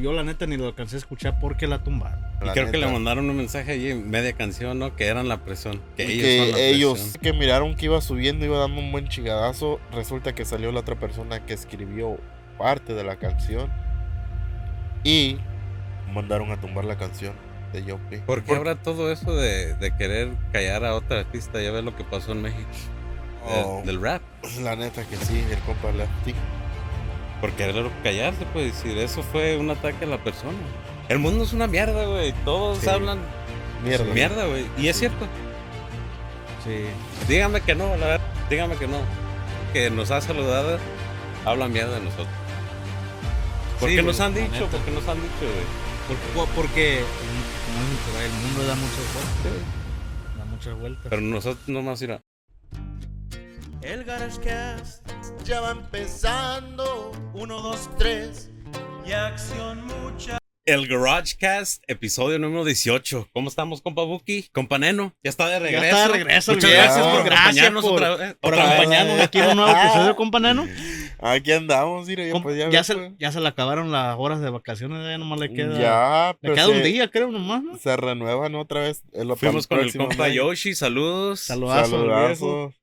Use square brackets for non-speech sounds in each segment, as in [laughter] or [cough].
Yo la neta ni lo alcancé a escuchar porque la tumbaron. Y La creo que le neta. mandaron un mensaje allí en media canción, ¿no? Que eran la presión. Que Y ellos son la que ellos presión. que miraron que iba subiendo, iba dando un buen chingadazo. Resulta que salió la otra persona que escribió parte de la canción. Y mandaron a tumbar la canción de Yopi. ¿Por qué habrá todo eso de, de querer callar a otra artista? Ya ves lo que pasó en México. Oh, del rap. La neta que sí, el compa Lefty. Por querer callarse, pues decir, eso fue un ataque a la persona. El mundo es una mierda, güey. Todos Sí. hablan Mierda. mierda, güey. Y es Sí. cierto. Sí. Dígame que no, la verdad. Dígame que no. Que nos ha saludado, habla mierda de nosotros. Porque Sí, nos han dicho, porque nos han dicho, güey. Porque, porque ahí, el mundo da muchas vueltas. Da muchas vueltas. Pero nosotros nomás ir El GarageCast, Ya va empezando. Uno, dos, tres. y acción mucha. El GarageCast, episodio número 18. ¿Cómo estamos, compa Buki? Compa Neno, ya está de regreso. está de regreso, Muchas gracias por Gracias acompañarnos por- otra vez. Por otra acompañarnos aquí en un nuevo [laughs] episodio, compa Neno. Aquí andamos, mira, ya, pues, ya, ya, se, pues. ya se le acabaron las horas de vacaciones, ya nomás le queda. Ya, le pero queda se, un día, creo, nomás, ¿no? se renuevan otra vez. Fuimos con el compa mes. Yoshi, saludos. Saludazo, al viejo. Saludazo.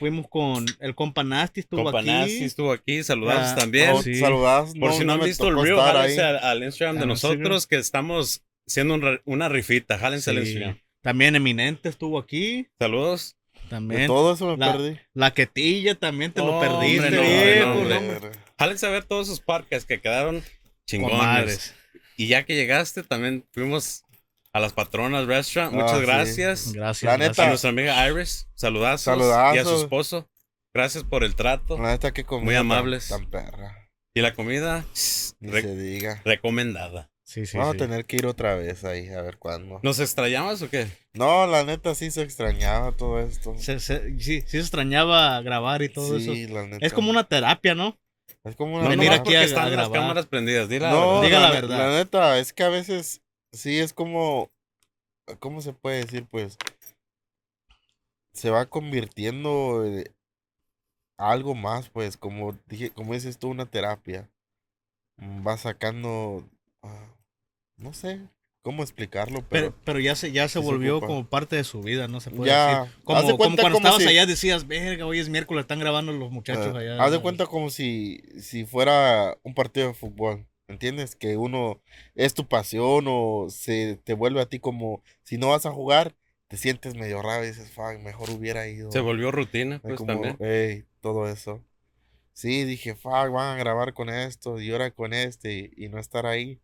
Fuimos con el compa Nasty, estuvo Compa aquí. Nasty estuvo aquí, saludados Ah, también. Oh, sí. Saludazos. Por si no, han me visto el reel, jálense al, al Instagram de Al nosotros que estamos haciendo un una rifita. Jálense al Sí. Instagram. También Eminente estuvo aquí. Saludos. De También. todo eso me La- perdí. La Quetilla también te lo Hombre, perdiste, no, viejo, no, hombre. hombre. Hombre. Jálense a ver todos esos parques que quedaron chingones. Comadres. Y ya que llegaste, también fuimos a las patronas restaurant. Ah, Muchas sí. gracias. Gracias. La gracias. A neta. nuestra amiga Iris, saludazos. Saludazos. Y a su esposo. Gracias por el trato. La neta que comida Muy amables. Tan, perra. Y la comida, Ni se diga. recomendada. Sí, sí, Vamos sí. a tener que ir otra vez ahí, a ver cuándo. ¿Nos extrañabas o qué? No, la neta sí se extrañaba todo esto. Se- se- sí, sí se extrañaba grabar y todo sí, eso. la neta. Es como una terapia, ¿no? Es como No, una Venir nomás aquí a- están a las cámaras prendidas. Di la No, verdad. Diga la verdad. La neta, es que a veces sí es como. ¿Cómo se puede decir? Pues. Se va convirtiendo eh, algo más, pues. Como dije, como dices tú, una terapia. Mm, Va sacando. ah, no sé cómo explicarlo, Pero, pero. pero ya se, ya se volvió ocupa. como parte de su vida, ¿no? Se puede ya. decir. Como, de como cuando como estabas si- allá decías, verga, hoy es miércoles, están grabando los muchachos Ah, allá. Haz de cuenta como si, si fuera un partido de fútbol, ¿entiendes? Que uno es tu pasión o se te vuelve a ti como si no vas a jugar, te sientes medio raro y dices, fuck, mejor hubiera ido. Se volvió rutina, pues como, también. Todo eso. Sí, dije, fuck, van a grabar con esto y ahora con este y, y no estar ahí.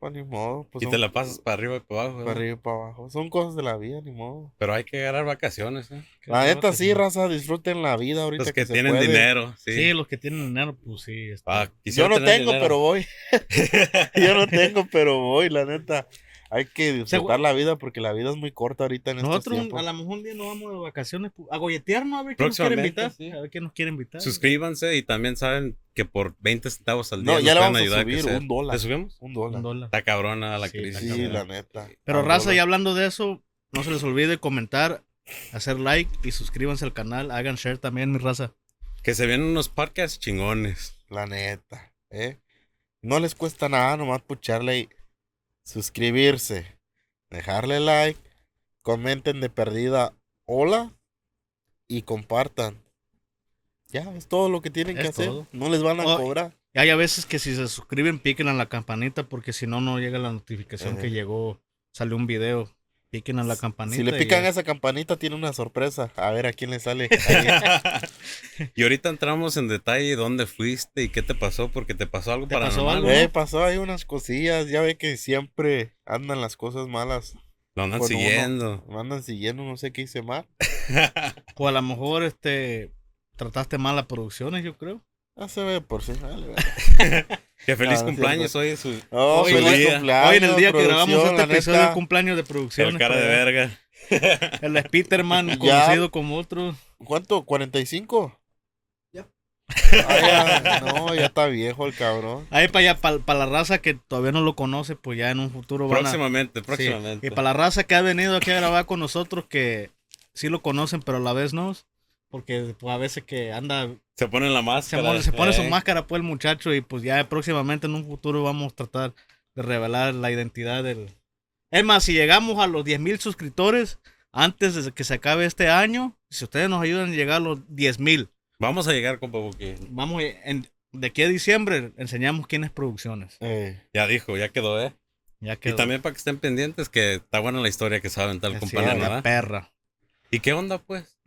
Pues ni modo. Pues Y son te la pasas para arriba y para abajo. para arriba y para abajo. Son cosas de la vida, ni modo. Pero hay que agarrar vacaciones, ¿eh? La neta sí, raza, disfruten la vida ahorita Los que, tienen puede. dinero, sí. Sí. los que tienen dinero, pues sí. está- Ah, Yo no tengo, dinero. pero voy. [laughs] Yo no tengo, pero voy, la neta. Hay que disfrutar la vida porque la vida es muy corta ahorita en estos Nosotros tiempos. a lo mejor un día nos vamos de vacaciones a golletearnos a ver quién nos quiere invitar. sí. A ver quién nos quiere invitar. Suscríbanse y también saben que por 20 centavos al día No, nos ya le pueden vamos a ayudar subir un dólar. ¿Te subimos? Un dólar. Un dólar. Está cabrona la Sí, crisis. Sí, la neta. Pero raza, dólar. y hablando de eso, no se les olvide comentar, hacer like y suscríbanse al canal. Hagan share también, mi raza. Que se vienen unos podcasts chingones. La neta, ¿eh? No les cuesta nada nomás pucharle y suscribirse, dejarle like, comenten de perdida hola y compartan. Ya, es todo lo que tienen que hacer. No les van a Oh, cobrar. Y hay a veces que si se suscriben, piquen a la campanita porque si no, no llega la notificación Ajá. que llegó, salió un video. Piquen a la campanita. Si le pican ya. a esa campanita, tiene una sorpresa. A ver a quién le sale. [laughs] [laughs] y ahorita entramos en detalle dónde fuiste y qué te pasó, porque te pasó algo ¿Te pasó paranormal. algo? ¿no? Eh, pasó ahí unas cosillas. Ya ve que siempre andan las cosas malas. Lo andan siguiendo. Me andan siguiendo, no sé qué hice mal. [laughs] O a lo mejor este trataste mal las producciones, yo creo. Ah, se ve por si. vale, vale. Que feliz no, cumpleaños hoy es su Oh, Hoy- feliz hoy- cumpleaños, Hoy en el día que grabamos este episodio neta. de cumpleaños de producción. el cara de verga. [laughs] El Spiderman, [laughs] Ya. conocido como otro. ¿Cuánto? ¿45? Ya. [laughs] Ah, ya, no, ya está viejo el cabrón. Ahí para allá, para la raza que todavía no lo conoce, pues ya en un futuro van a... Próximamente, Sí, próximamente. Y para la raza que ha venido aquí a grabar con nosotros, que sí lo conocen, pero a la vez no, Porque pues, a veces que anda, Se pone la se, máscara. pone- se pone su eh. máscara pues el muchacho y pues ya próximamente en un futuro vamos a tratar de revelar la identidad del... Es más, si llegamos a los 10 mil suscriptores antes de que se acabe este año, si ustedes nos ayudan a llegar a los 10 mil, Vamos a llegar, compa Buki. vamos en, de aquí a diciembre enseñamos quién es producciones. Eh, Ya dijo, ya quedó, ¿eh? Ya que Y también para que estén pendientes que está buena la historia que saben tal compañero, la ¿verdad? perra. ¿Y qué onda, pues?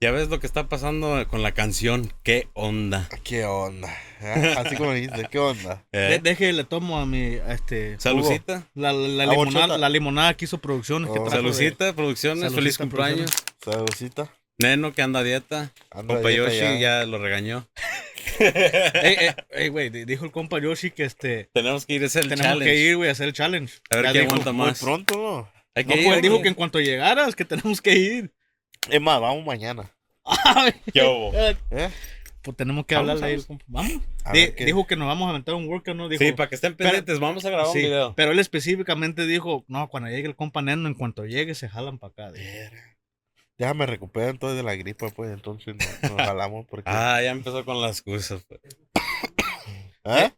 Ya ves lo que está pasando con la canción. ¿Qué onda? ¿Qué onda? Ah, Así como dijiste, ¿qué onda? [laughs] ¿Eh? De- deje, le tomo a mi, a este, Salucita. la, la, la Ah, limonada, la limonada que hizo producciones. que Oh. de- Salucita, producciones. Salucita, feliz cumpleaños. Saludcita. Neno que anda a dieta. Anda Compa dieta Yoshi ya. lo regañó. [laughs] Ey, ey, [laughs] ey, güey, di- dijo el compa Yoshi que este, Tenemos que ir a hacer el tenemos challenge. que ir, güey, a hacer el challenge. A ver Ya qué aguanta Muy más. pronto, ¿no? Hay No, que pues, dijo que en cuanto llegaras, que tenemos que ir. Es más, vamos mañana. [laughs] ¿Qué hubo? eh, pues tenemos que hablarle ahí al vamos. A ver qué- Dijo que nos vamos a aventar un workout, ¿no? Dijo, Sí, para que estén pendientes. Vamos a grabar sí, un video. pero él específicamente dijo, no, cuando llegue el compa Neno, en cuanto llegue, se jalan para acá. Verga. Déjame recuperar entonces de la gripa, pues entonces no- nos jalamos porque... [laughs] Ah, ya empezó con las excusas. pues. ¿Eh?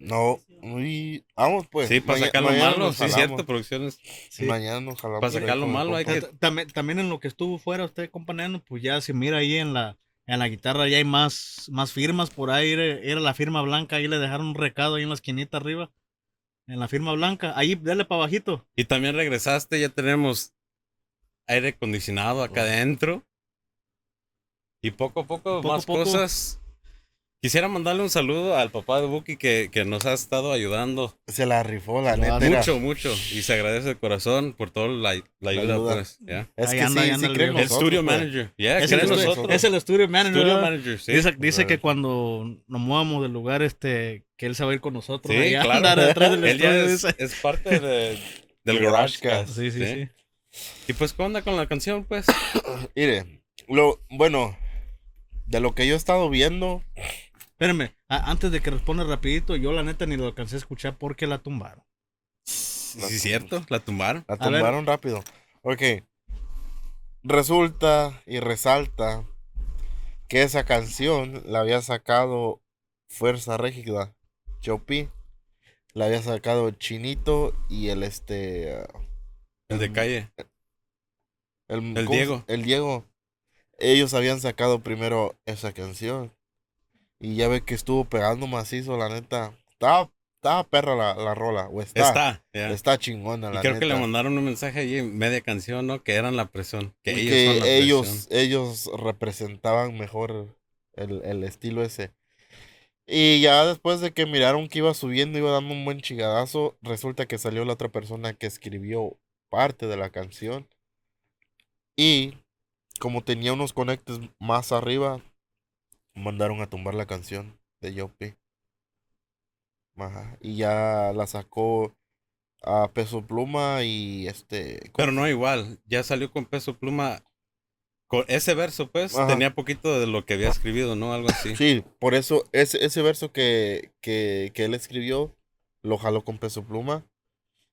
No, uy, vamos pues. Sí, para sacar lo malo. Sí, cierto, producciones. Sí. Mañana nos jalamos. Para sacar lo malo hay que- Ta- También, también en lo que estuvo fuera usted, compa Neno, pues ya se mira ahí en la, en la guitarra, ya hay más, más firmas por ahí. Era, era la firma blanca, ahí le dejaron un recado ahí en la esquinita arriba. En la firma blanca, ahí dale para bajito. Y también regresaste, ya tenemos aire acondicionado acá adentro. Y poco a poco, más poco. cosas. Quisiera mandarle un saludo al papá de Buki que, que nos ha estado ayudando Se la rifó, la neta. era- mucho, mucho. Y se agradece de corazón por toda la, la ayuda, ayuda. pues. ya. Es Ahí que anda, sí, ahí anda sí el creen studio pues. manager. Ya, es, el estudio, nosotros. es el studio manager. Studio manager, sí. dice dice que cuando nos movamos del lugar, este, que él se va a ir con nosotros. Sí, ahí a claro. andar detrás del Él ya es, es parte de, [laughs] del Garage Sí, sí, sí. Y pues, ¿qué onda con la canción, pues? [coughs] Mire, lo, bueno, de lo que yo he estado viendo, Espérenme, antes de que responda rapidito, yo la neta ni lo alcancé a escuchar porque la tumbaron. Sí, cierto, la tumbaron. la tumbaron rápido. Ok. Resulta y resalta que esa canción la había sacado Fuerza Régida, Chopi. La había sacado Chinito y el este. El de calle. El, El ¿cómo se- Diego. El Diego. Ellos habían sacado primero esa canción. Y ya ve que estuvo pegando macizo, la neta. Estaba, estaba perra la, la rola. O está. Está, chingona, Y la creo que le mandaron un mensaje allí media canción, ¿no? Que eran la presión. Que Y ellos que son la ellos, presión. ellos representaban mejor el, el estilo ese. Y ya después de que miraron que iba subiendo, iba dando un buen chingadazo, resulta que salió la otra persona que escribió parte de la canción. Y como tenía unos conectes más arriba, mandaron a tumbar la canción de Yopi. Ajá. Y ya la sacó a Peso Pluma y este... Pero no igual. Ya salió con peso pluma. Con ese verso, pues, Ajá. tenía poquito de lo que había escribido, ¿no? Algo así. Sí, por eso ese, ese verso que, que, que él escribió lo jaló con peso pluma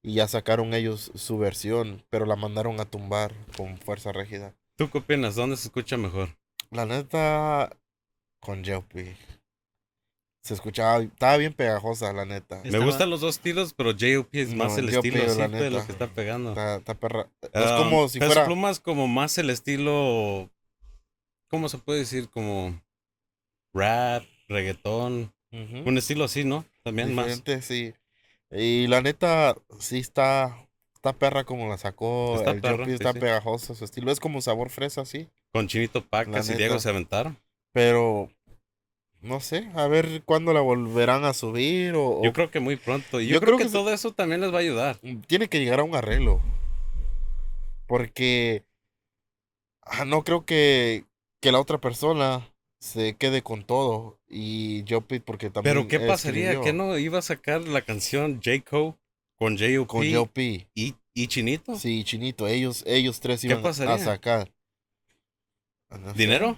y ya sacaron ellos su versión, pero la mandaron a tumbar con fuerza rígida. ¿Tú qué opinas? ¿Dónde se escucha mejor? La neta, con Jeopi. Se escuchaba, estaba bien pegajosa, la neta. Me Estaba- gustan los dos estilos, pero J.O.P. es No, más el J.O.P., estilo la pues, lo neta. que está pegando. Está, está perra. Es Ah, como si Peso fuera. Pluma es como más el estilo. ¿Cómo se puede decir? Como rap, reggaetón. Ujú, Un estilo así, ¿no? También más. diferente, sí. Y la neta, sí está. Está perra como la sacó. Está el perra, sí, está sí. pegajoso. Su estilo es como sabor fresa, sí. Con Chinito Pacas La y Diego se aventaron. Pero no sé, a ver cuándo la volverán a subir o, Yo creo que muy pronto. Yo, Yo creo, creo que, todo eso también les va a ayudar. tiene que llegar a un arreglo. Porque ah, no creo que, que la otra persona se quede con todo y yo porque también Pero ¿qué pasaría? ¿Que no iba a sacar la canción J. Cole con J.O.P. con Jopi. y, y Chinito? Sí, Chinito, ellos ellos tres iban a sacar. ¿Dinero?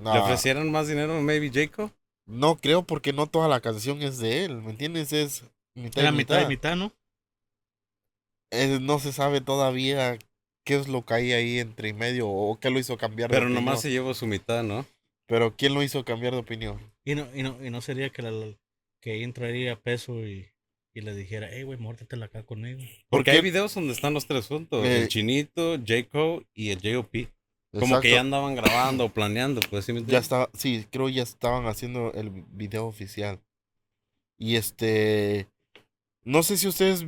No, ¿Le ofrecieran más dinero maybe J. Cole? no creo porque no toda la canción es de él, ¿me entiendes? Es mitad Era y mitad y mitad. mitad, ¿no? Eh, no se sabe todavía qué es lo que hay ahí entre y medio o qué lo hizo cambiar de Pero opinión. nomás se llevó su mitad, ¿no? Pero ¿quién lo hizo cambiar de opinión? Y no, y no, y no sería que, la, que entraría peso y, y le dijera, hey, güey, mórtatela acá conmigo. Porque hay videos donde están los tres juntos. Eh, el Chinito, J. Cole y el J.O.P. Como Exacto. que ya andaban grabando o planeando, pues ¿sí me Ya estaba, sí, creo ya estaban haciendo el video oficial. Y este, no sé si ustedes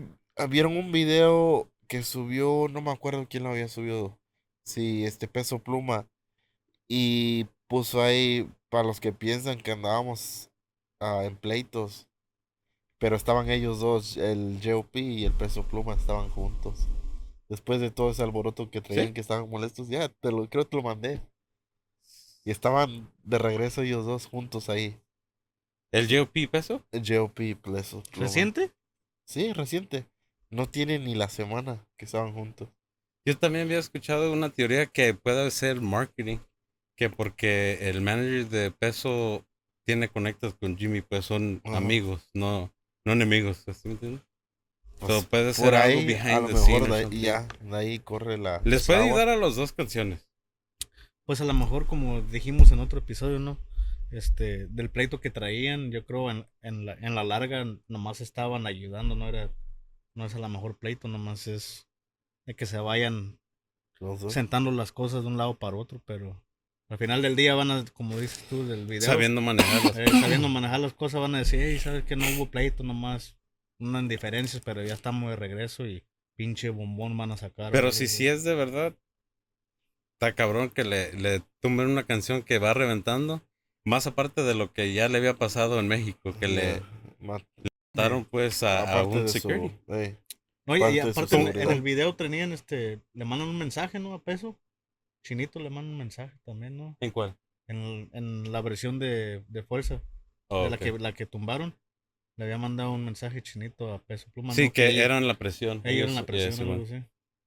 vieron un video que subió, no me acuerdo quién lo había subido, sí, este Peso Pluma, y puso ahí, para los que piensan que andábamos ah, en pleitos, pero estaban ellos dos, el JOP y el Peso Pluma estaban juntos. Después de todo ese alboroto que traían ¿Sí? que estaban molestos, ya, te lo, creo que te lo mandé. Y estaban de regreso ellos dos juntos ahí. ¿El J.O.P. peso? El JOP y Peso. ¿Reciente? Sí, reciente. No tiene ni la semana que estaban juntos. Yo también había escuchado una teoría que puede ser marketing. Que porque el manager de peso tiene conectos con Jimmy, pues son amigos, no, no enemigos. ¿sí me entiendes? Pues, So, puede ser algo behind a lo the mejor scenes de ahí, ya, de ahí corre la... Les puede ayudar a las dos canciones. Pues a lo mejor, como dijimos en otro episodio, ¿no? Este, del pleito que traían, yo creo en, en, la, en la larga nomás estaban ayudando, no era, no es a lo mejor pleito, nomás es de que se vayan sentando las cosas de un lado para otro, pero al final del día van a, como dices tú del video, Sabiendo manejarlas. eh, sabiendo manejar las cosas, van a decir, hey, sabes que no hubo pleito, nomás unas diferencias, pero ya estamos de regreso y pinche bombón van a sacar. Pero algo, si sí es de verdad, está cabrón que le, le tumben una canción que va reventando. Más aparte de lo que ya le había pasado en México, que le Ya, ma- mataron pues a, a un su- security. eh, No, y- su aparte en, el video tenían este, le mandan un mensaje, ¿no? A peso. Chinito le manda un mensaje también, ¿no? ¿En cuál? En, en la versión de, de fuerza, Oh, de la que, la que tumbaron, le había mandado un mensaje chinito a peso pluma. Sí, ¿no? que ellos- eran la presión. ellos eran la presión, sí, algo bueno. así.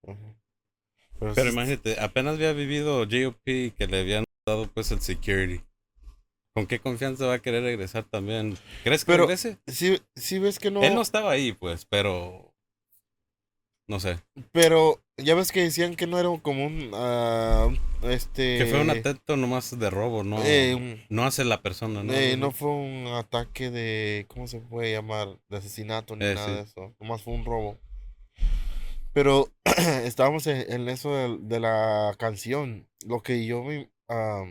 ajá. Pero, imagínate, apenas había vivido J.O.P. que le habían dado pues el security. ¿Con qué confianza va a querer regresar también? ¿Crees que Pero- regrese? sí, sí ves que no, Él no estaba ahí, pues, pero... No sé. pero ya ves que decían que no era como un, un- este... Que fue un atento nomás de robo, ¿no? eh, No hace la persona, ¿no? Eh, no fue un ataque de, ¿cómo se puede llamar? De asesinato ni Eh, nada sí. de eso. Nomás fue un robo. Pero [clears throat] estábamos en, en eso de, de la canción. Lo que yo me, ah,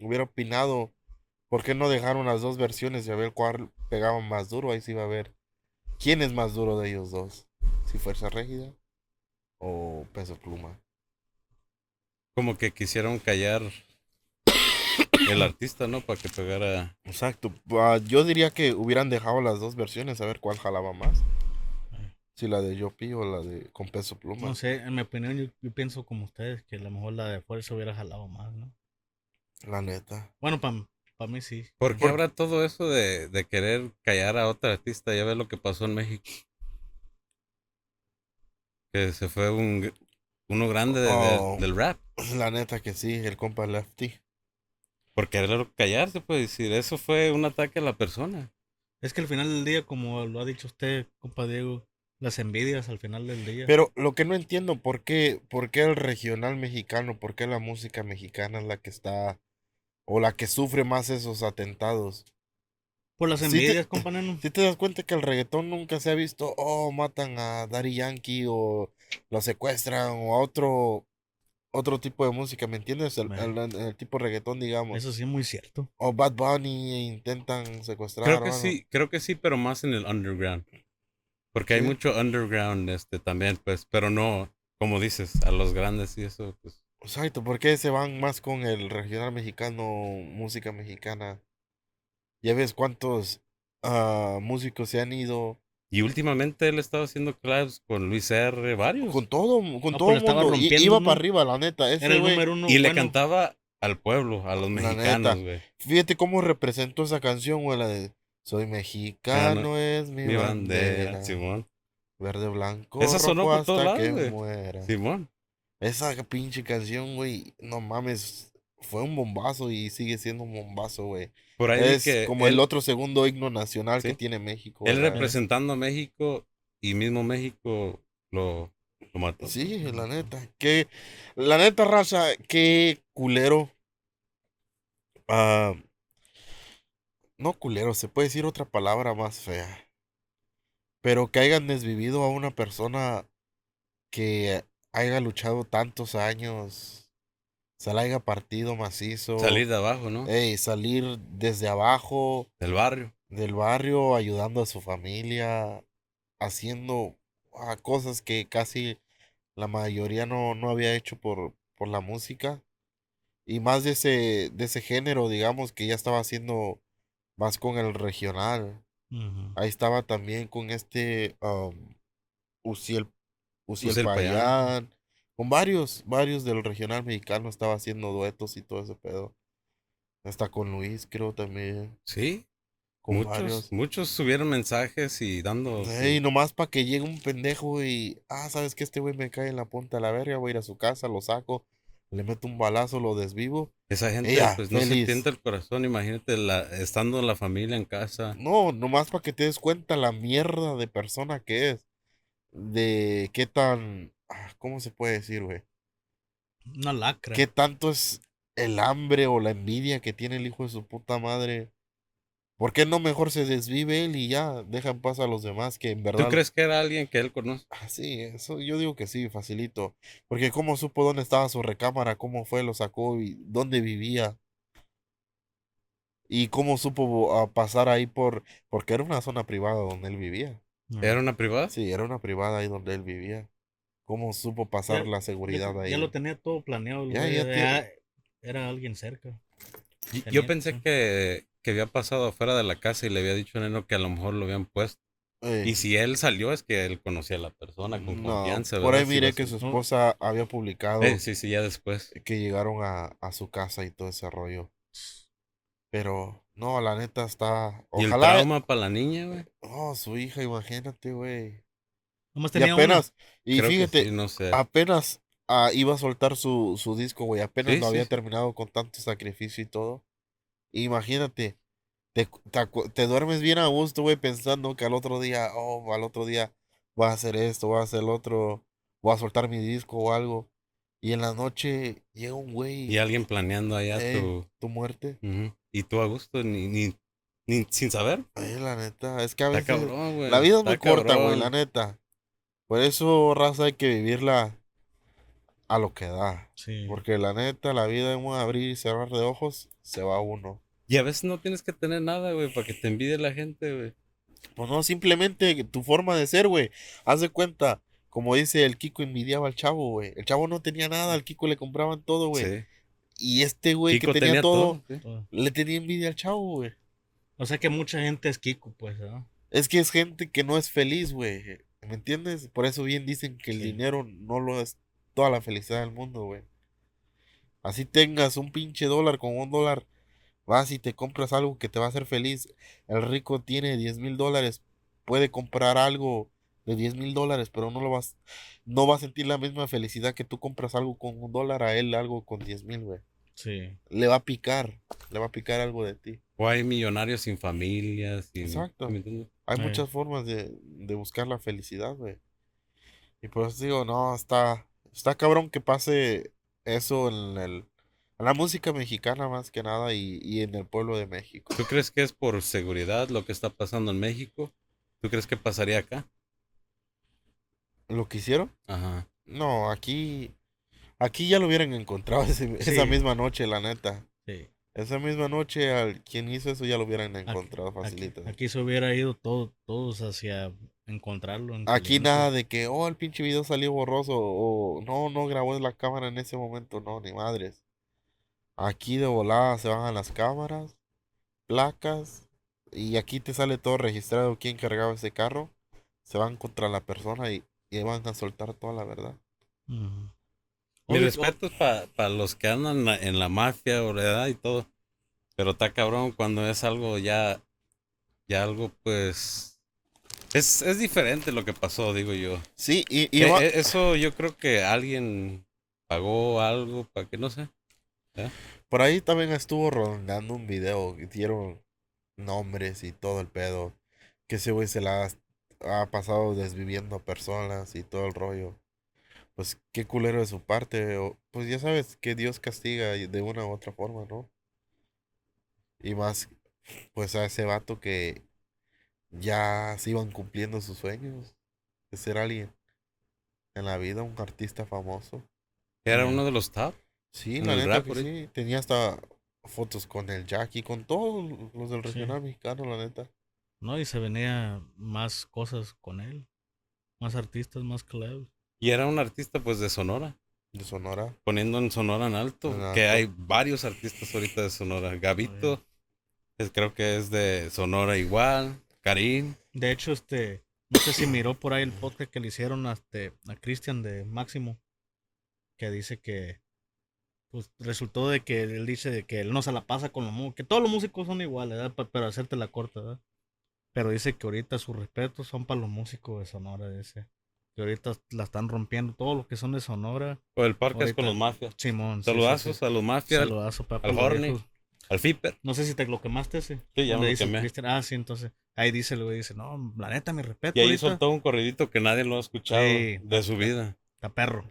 hubiera opinado, ¿por qué no dejaron las dos versiones y a ver cuál pegaba más duro? Ahí sí iba a ver quién es más duro de ellos dos. Si Fuerza Régida o Peso Pluma. Como que quisieron callar el artista, ¿no? Para que pegara... Exacto. Ah, yo diría que hubieran dejado las dos versiones a ver cuál jalaba más. Si la de Yopi o la de con peso pluma. No sé, en mi opinión, yo, yo pienso como ustedes, que a lo mejor la de fuerza hubiera jalado más, ¿no? La neta. Bueno, para mí sí. ¿Por qué Por- habrá todo eso de, de querer callar a otra artista? Ya ves lo que pasó en México. Que se fue un, uno grande de- de- Oh. del rap. [laughs] La neta que sí, el compa Lefty. Por querer callar, se puede decir. Eso fue un ataque a la persona. Es que al final del día, como lo ha dicho usted, compa Diego, las envidias al final del día. Pero lo que no entiendo, ¿por qué, por qué el regional mexicano, por qué la música mexicana es la que está, o la que sufre más esos atentados? Por las Sí envidias, compa Neno. Si te das cuenta que el reggaetón nunca se ha visto, oh, matan a Daddy Yankee o lo secuestran o a otro, otro tipo de música, ¿me entiendes? El, Bueno. el- el tipo reggaetón, digamos. Eso sí es muy cierto. O Bad Bunny e intentan secuestrar. Creo que sí, creo que sí, pero más en el underground. Porque hay Sí. mucho underground este también, pues, pero no, como dices, a los grandes y eso, pues. Exacto, ¿por qué se van más con el regional mexicano, música mexicana? Ya ves cuántos ah, músicos se han ido Y últimamente él estaba haciendo collabs con Luis R, varios. con todo, con No, todo pero el estaba mundo. Rompiendo, iba ¿no? para arriba, la neta. Ese Era el número uno. y le cantaba al pueblo, a los La mexicanos, güey. Fíjate cómo representó esa canción, güey, la de Soy mexicano, es mi, Mi bandera. bandera, Simón. Verde, blanco, Esa sonó rojo hasta lados, que güey. muera. Simón. Esa pinche canción, güey, no mames, fue un bombazo y sigue siendo un bombazo, güey. Por ahí Es que como él, el otro segundo himno nacional que tiene México. él ¿verdad? representando a México y mismo México lo, Lo mató. Sí, la neta. Que, la neta, raza, qué culero. Ah, no culero, se puede decir otra palabra más fea. Pero que hayan desvivido a una persona que haya luchado tantos años, se la haya partido macizo. Salir de abajo, ¿no? Ey, salir desde abajo Del barrio. del barrio, ayudando a su familia, haciendo ah, cosas que casi la mayoría no, no había hecho por, por la música. Y más de ese, de ese género, digamos, que ya estaba haciendo más con el regional. Ahí estaba también con este um, Uciel, Uciel Uciel Payán. Payán. Con varios, varios del regional mexicano estaba haciendo duetos y todo ese pedo. Hasta con Luis, creo también. Sí. Con Muchos, varios. muchos subieron mensajes y dando. Ey, nomás para que llegue un pendejo y, ah, sabes que este güey me cae en la punta de la verga, voy a ir a su casa, lo saco, le meto un balazo, lo desvivo. Esa gente, Ella, pues no se tienta el corazón. Imagínate la, estando la familia en casa. No, nomás para que te des cuenta la mierda de persona que es. De qué tan, ¿cómo se puede decir, güey? Una lacra. ¿Qué tanto es el hambre o la envidia que tiene el hijo de su puta madre? ¿Por qué no mejor se desvive él y ya deja en paz a los demás que en verdad... ¿Tú crees que era alguien que él conoce? Ah, sí, eso yo digo que sí, facilito. Porque cómo supo dónde estaba su recámara, cómo fue, lo sacó y dónde vivía. Y cómo supo ah, pasar ahí por... Porque era una zona privada donde él vivía. ¿Era una privada? Sí, era una privada ahí donde él vivía. ¿Cómo supo pasar Ya- la Ya- seguridad ya, ahí? lo tenía todo planeado. Ya, ya ya- tiene- Era alguien cerca. Y- Yo pensé que, que había pasado afuera de la casa y le había dicho a Neno que a lo mejor lo habían puesto. Ey, Y si él salió es que él conocía a la persona con no, confianza. por ahí ¿verdad? Sí, miré que su esposa había publicado Eh, sí, sí, ya después. que llegaron a, a su casa y todo ese rollo. Pero, no, la neta está... Y el Ojalá... trauma para la niña, güey. Oh, su hija, imagínate, güey. Nomás Y tenía una. apenas, y Creo fíjate, sí, no sé. apenas ah, iba a soltar su, su disco, güey. Apenas Sí, lo había sí. terminado con tanto sacrificio y todo. Imagínate, te, te, te duermes bien a gusto, güey, pensando que al otro día, oh, al otro día voy a hacer esto, voy a hacer lo otro, voy a soltar mi disco o algo. Y en la noche llega un güey, Y alguien planeando allá Ey. tu... tu muerte. Ujú. Y tú a gusto, ni, ni, ni sin saber. Ay, la neta, es que a Está veces cabrón, güey. la vida es muy corta, güey, cabrón. la neta. Por eso, raza, hay que vivirla a lo que da. Sí. Porque la neta, la vida en un abrir y cerrar de ojos, se va uno. Y a veces no tienes que tener nada, güey, para que te envidie la gente, güey. Pues no, simplemente tu forma de ser, güey. Haz de cuenta, como dice el Kiko, envidiaba al chavo, güey. El chavo no tenía nada, al Kiko le compraban todo, güey. Sí. Y este güey que tenía, todo, sí. Todo. le tenía envidia al chavo, güey. O sea que mucha gente es Kiko, pues, ¿no? Es que es gente que no es feliz, güey. ¿Me entiendes? Por eso bien dicen que el Sí. dinero no lo es toda la felicidad del mundo, güey. Así tengas un pinche dólar con un dólar, vas y te compras algo que te va a hacer feliz. El rico tiene 10 mil dólares, puede comprar algo de 10 mil dólares, pero no lo vas, no va a sentir la misma felicidad que tú compras algo con un dólar a él algo con 10 mil, güey. Sí. Le va a picar, le va a picar algo de ti. O hay millonarios sin familia, sin... Exacto. ¿sí me entiendes? Hay muchas formas de, de buscar la felicidad, güey. Y por eso digo, no, está, está cabrón que pase eso en el, en la música mexicana más que nada y, y en el pueblo de México. ¿Tú crees que es por seguridad lo que está pasando en México? ¿Tú crees que pasaría acá? ¿Lo que hicieron? Ajá. No, aquí, aquí ya lo hubieran encontrado [laughs] ese- esa misma noche, la neta. Sí. Esa misma noche al quien hizo eso ya lo hubieran encontrado facilito. aquí se hubiera ido todo, todos hacia encontrarlo. Aquí nada de que, oh, el pinche video salió borroso o no, no grabó la cámara en ese momento, no, ni madres. Aquí de volada se van a las cámaras, placas y aquí te sale todo registrado quién cargaba ese carro. Se van contra la persona y, y van a soltar toda la verdad. Oye, respeto es para los que andan en la- en la mafia, ¿verdad? Y todo. Pero está cabrón cuando es algo ya, ya algo pues... Es, es diferente lo que pasó, digo yo. Sí, y, y Eh, va- eh, eso yo creo que alguien pagó algo para que, no sé. por ahí también estuvo rondando un video dieron nombres y todo el pedo. Que ese güey se la ha, ha pasado desviviendo a personas y todo el rollo. Pues qué culero de su parte. o- pues ya sabes que Dios castiga de una u otra forma, ¿no? Y más, pues a ese vato que ya se iban cumpliendo sus sueños de ser alguien en la vida, un artista famoso. Era uno de los top. Sí, la neta que sí. Tenía hasta fotos con el Jackie, con todos los del Sí. regional mexicano, la neta. No, y se venía más cosas con él. Más artistas, más collabs. Y era un artista pues de Sonora. De Sonora. Poniendo en Sonora en alto. En Que hay varios artistas ahorita de Sonora. Gavito. es- creo que es de Sonora igual. Karim. De hecho, este, no sé si miró por ahí el podcast que le hicieron a, este, a Cristian de Máximo, que dice que, pues resultó de que él dice de que él no se la pasa con los músicos, que todos los músicos son iguales, ¿verdad? Pero hacerte la corta, ¿verdad? Pero dice que ahorita sus respetos son para los músicos de Sonora, dice. Que ahorita la están rompiendo, todos los que son de Sonora. O el parque es con los mafias. Simón. sí, sí, Saludazos sí. a los mafias. Saludazo, papá. al viejos. Al Fiper. No sé si te lo quemaste ese. Sí, ya me lo dice quemé. Ah, sí, entonces. Ahí dice güey, dice, no, la neta, mi respeto. Y ahí ahorita. soltó un corridito que nadie lo ha escuchado Sí. de su vida. Está perro.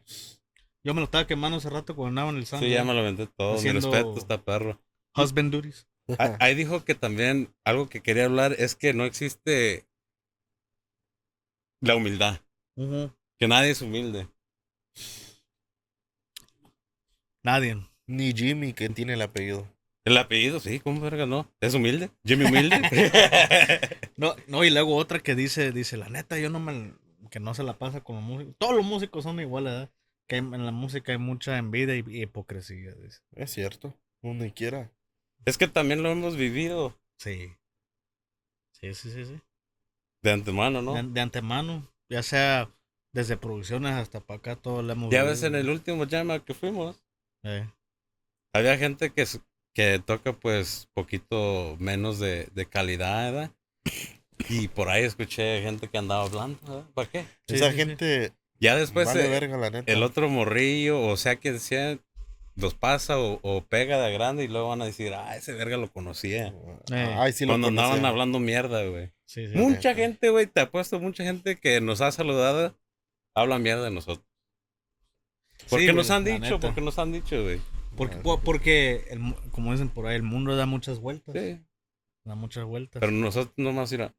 Yo me lo estaba quemando hace rato cuando andaba en el Santo. Sí, ya me lo aventé todo. Haciendo- Mi respeto, está perro. Husband duties. Ah, Ahí dijo que también algo que quería hablar es que no existe la humildad. Que nadie es humilde. Nadie. Ni Jimmy, que tiene el apellido. El apellido, sí, ¿cómo verga no? ¿Es humilde? ¿Jimmy humilde? [laughs] No, no, y luego otra que dice, dice, la neta, yo no me, que no se la pasa con los músicos. Todos los músicos son iguales, ¿verdad? Que hay- en la música hay mucha envidia y, y hipocresía, dice. Es cierto. Donde quiera. es que también lo hemos vivido Sí. Sí, sí, sí, sí. de antemano, ¿no? De, de antemano, ya sea desde producciones hasta para acá, todo lo hemos Ya ves en el último llama que fuimos, Eh, había gente que, que toca pues poquito menos de, de calidad, ¿verdad? Y por ahí escuché gente que andaba hablando, ¿verdad? ¿Para qué? Sí, Esa sí, sí. gente Ya después vale eh, verga, la neta. el otro morrillo, o sea, que decía, los pasa o, o pega de grande y luego van a decir, ah, ese verga lo conocía. Eh, Ay, sí lo Cuando andaban hablando mierda, güey. sí, sí. Mucha gente, güey, te apuesto, mucha gente que nos ha saludado habla mierda de nosotros. Porque Sí, nos han dicho, neta. porque nos han dicho, güey. Porque, Ah, porque el como dicen por ahí, el mundo da muchas vueltas. Sí. Da muchas vueltas. Pero nosotros nomás ir a...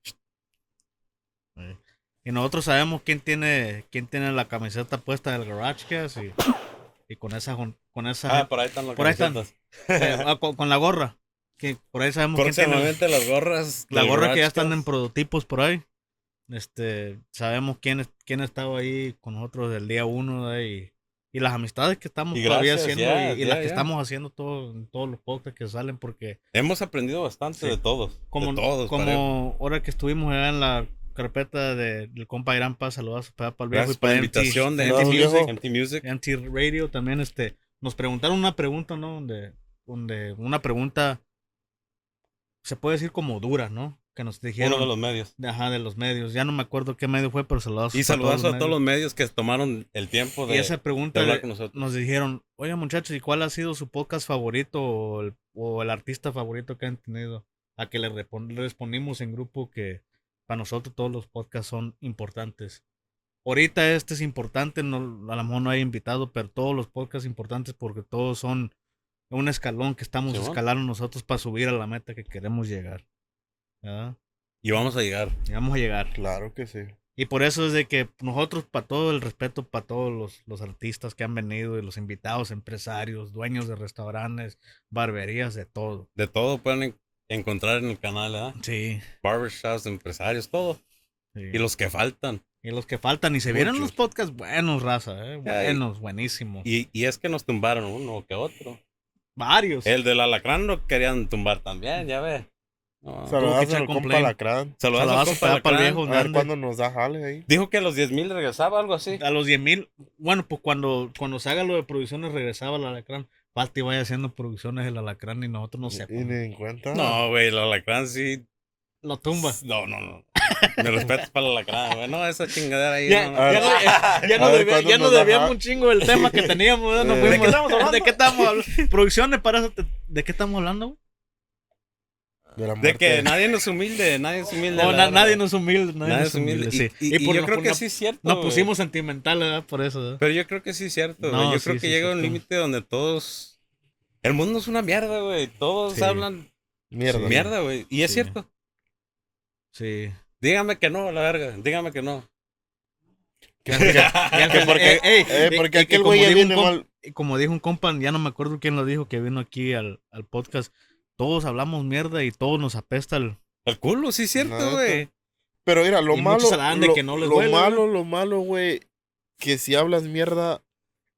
Eh, Y nosotros sabemos quién tiene quién tiene la camiseta puesta del Garage Cast y, y con esa con, esa Ah, por ahí están las Por ahí están. camisetas. eh, ah, con, con la gorra. Que por ahí sabemos quién tiene Próximamente las gorras. la gorra que ya están en prototipos por ahí. Este, sabemos quién es- quién ha estado ahí con nosotros del día uno y, y las amistades que estamos Y todavía gracias, haciendo ya, y, y ya, las que estamos haciendo todo, en todos los podcasts que salen porque Hemos aprendido bastante Sí. de todos. como, de todos, como ahora que estuvimos allá en la carpeta de, del compa Paz, saludos para, el viejo Gracias y por para la invitación de MT, Saludos. Music. MT Music. MT Radio también, este, nos preguntaron una pregunta, ¿no? Donde, donde una pregunta se puede decir como dura, ¿no? Que nos dijeron. Uno de los medios. de- Ajá, de los medios. Ya no me acuerdo qué medio fue, pero saludos. Y saludazo a todos los medios que tomaron el tiempo de, Y esa pregunta hablar de- con nosotros. nos dijeron, oye muchachos, ¿y cuál ha sido su podcast favorito o el, o el artista favorito que han tenido? A que le respondimos en grupo que para nosotros todos los podcasts son importantes. Ahorita este es importante, no, a lo mejor no hay invitado, pero todos los podcasts importantes porque todos son un escalón que estamos Simón. escalando nosotros para subir a la meta que queremos llegar. ¿verdad? Y vamos a llegar. Y vamos a llegar. Claro que sí. Y por eso es de que nosotros, para todo el respeto, para todos los, los artistas que han venido y los invitados, empresarios, dueños de restaurantes, barberías, de todo. De todo pueden en- encontrar en el canal, ¿verdad? Sí. Barbershops, empresarios, todo. Y los que faltan. y los que faltan. Y se vienen Muchos. unos podcasts buenos, raza, ¿eh? Ay. Buenos, buenísimos. Y, y es que nos tumbaron uno que otro. Varios. El del alacrán lo querían tumbar también, ya ve. No. echar al compa. Alacrán. Saludazo al compa para, para el Alacrán. viejo A ver cuándo nos da jale ahí. Dijo que a los 10 mil regresaba, algo así. A los 10 mil. Bueno, pues cuando, cuando se haga lo de producciones, regresaba el alacrán. Y vaya haciendo producciones el alacrán y nosotros no Y sepamos. ni en cuenta. No, güey, el alacrán sí. Lo tumba. No, no, no. Me respeto para el alacrán, güey. No, esa chingadera ahí. Ya, no, ya, no. no, [laughs] ya no A ver, debía- ¿cuándo ya no nos da debíamos un chingo del tema que teníamos. Eh. ¿De qué estamos hablando? ¿De qué estamos hablando? Producciones para eso. te- ¿De qué estamos hablando? güey? De la De muerte. que nadie nos humilde, nadie es humilde. No, na- nadie nos humilde, nadie, Nadie nos es humilde. humilde, sí. Y, y- y por- yo creo que sí es cierto. Nos pusimos sentimental, ¿verdad? Por eso, ¿verdad? Pero yo creo que sí es cierto, No. Yo sí, creo que sí, llega sí, un sí. límite donde todos. El mundo es una mierda, güey. Todos Sí. hablan Mierda. mierda, güey. Y es cierto. Sí. Dígame que no, la verga. Dígame que no. Que porque, [laughs] porque aquel güey ya viene mal. Como dijo un compa, ya no me acuerdo quién lo dijo, que vino aquí al, al podcast. Todos hablamos mierda y todos nos apesta el... El culo, sí es cierto, güey. Pero mira, lo Y malo. lo, que no les lo malo, lo malo, güey. Que si hablas mierda,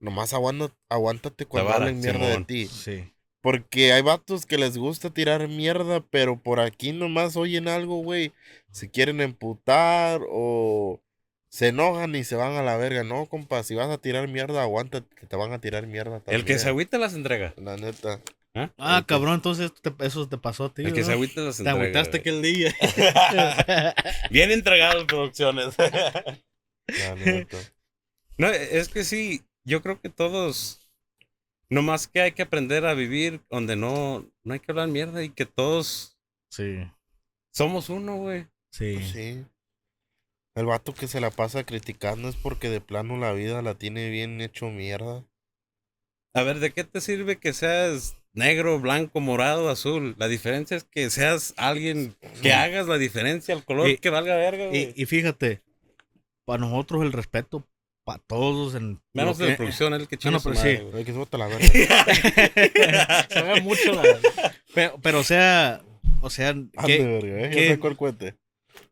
nomás aguanta, aguántate cuando vara, hablen mierda de ti. Sí. Porque hay vatos que les gusta tirar mierda, pero por aquí nomás oyen algo, güey. Se quieren emputar o se enojan y se van a la verga. No, compa, si vas a tirar mierda, aguántate, que te van a tirar mierda también. El que se agüita las entrega. La neta. ¿Ah? Ah, cabrón, entonces te- eso te pasó a ti. El que se agüita las Te entrega. agüitaste güey. aquel día. [laughs] Bien entregado, producciones. [laughs] No, es que sí. Yo creo que todos. Nomás que hay que aprender a vivir donde no, no hay que hablar mierda y que todos sí, somos uno, güey. sí. Pues sí. El vato que se la pasa criticando es porque de plano la vida la tiene bien hecho mierda. A ver, ¿de qué te sirve que seas negro, blanco, morado, azul? La diferencia es que seas alguien que hagas la diferencia al color Y- que valga verga, güey. Y, y fíjate, para nosotros el respeto, para todos en... Menos de producción, el que No, chinga no, pero madre, sí. güey. Hay que bota la verga. [laughs] Se ve mucho la... Pero, pero o sea, o sea, Ande, ¿qué, verga, eh. qué- el cohete.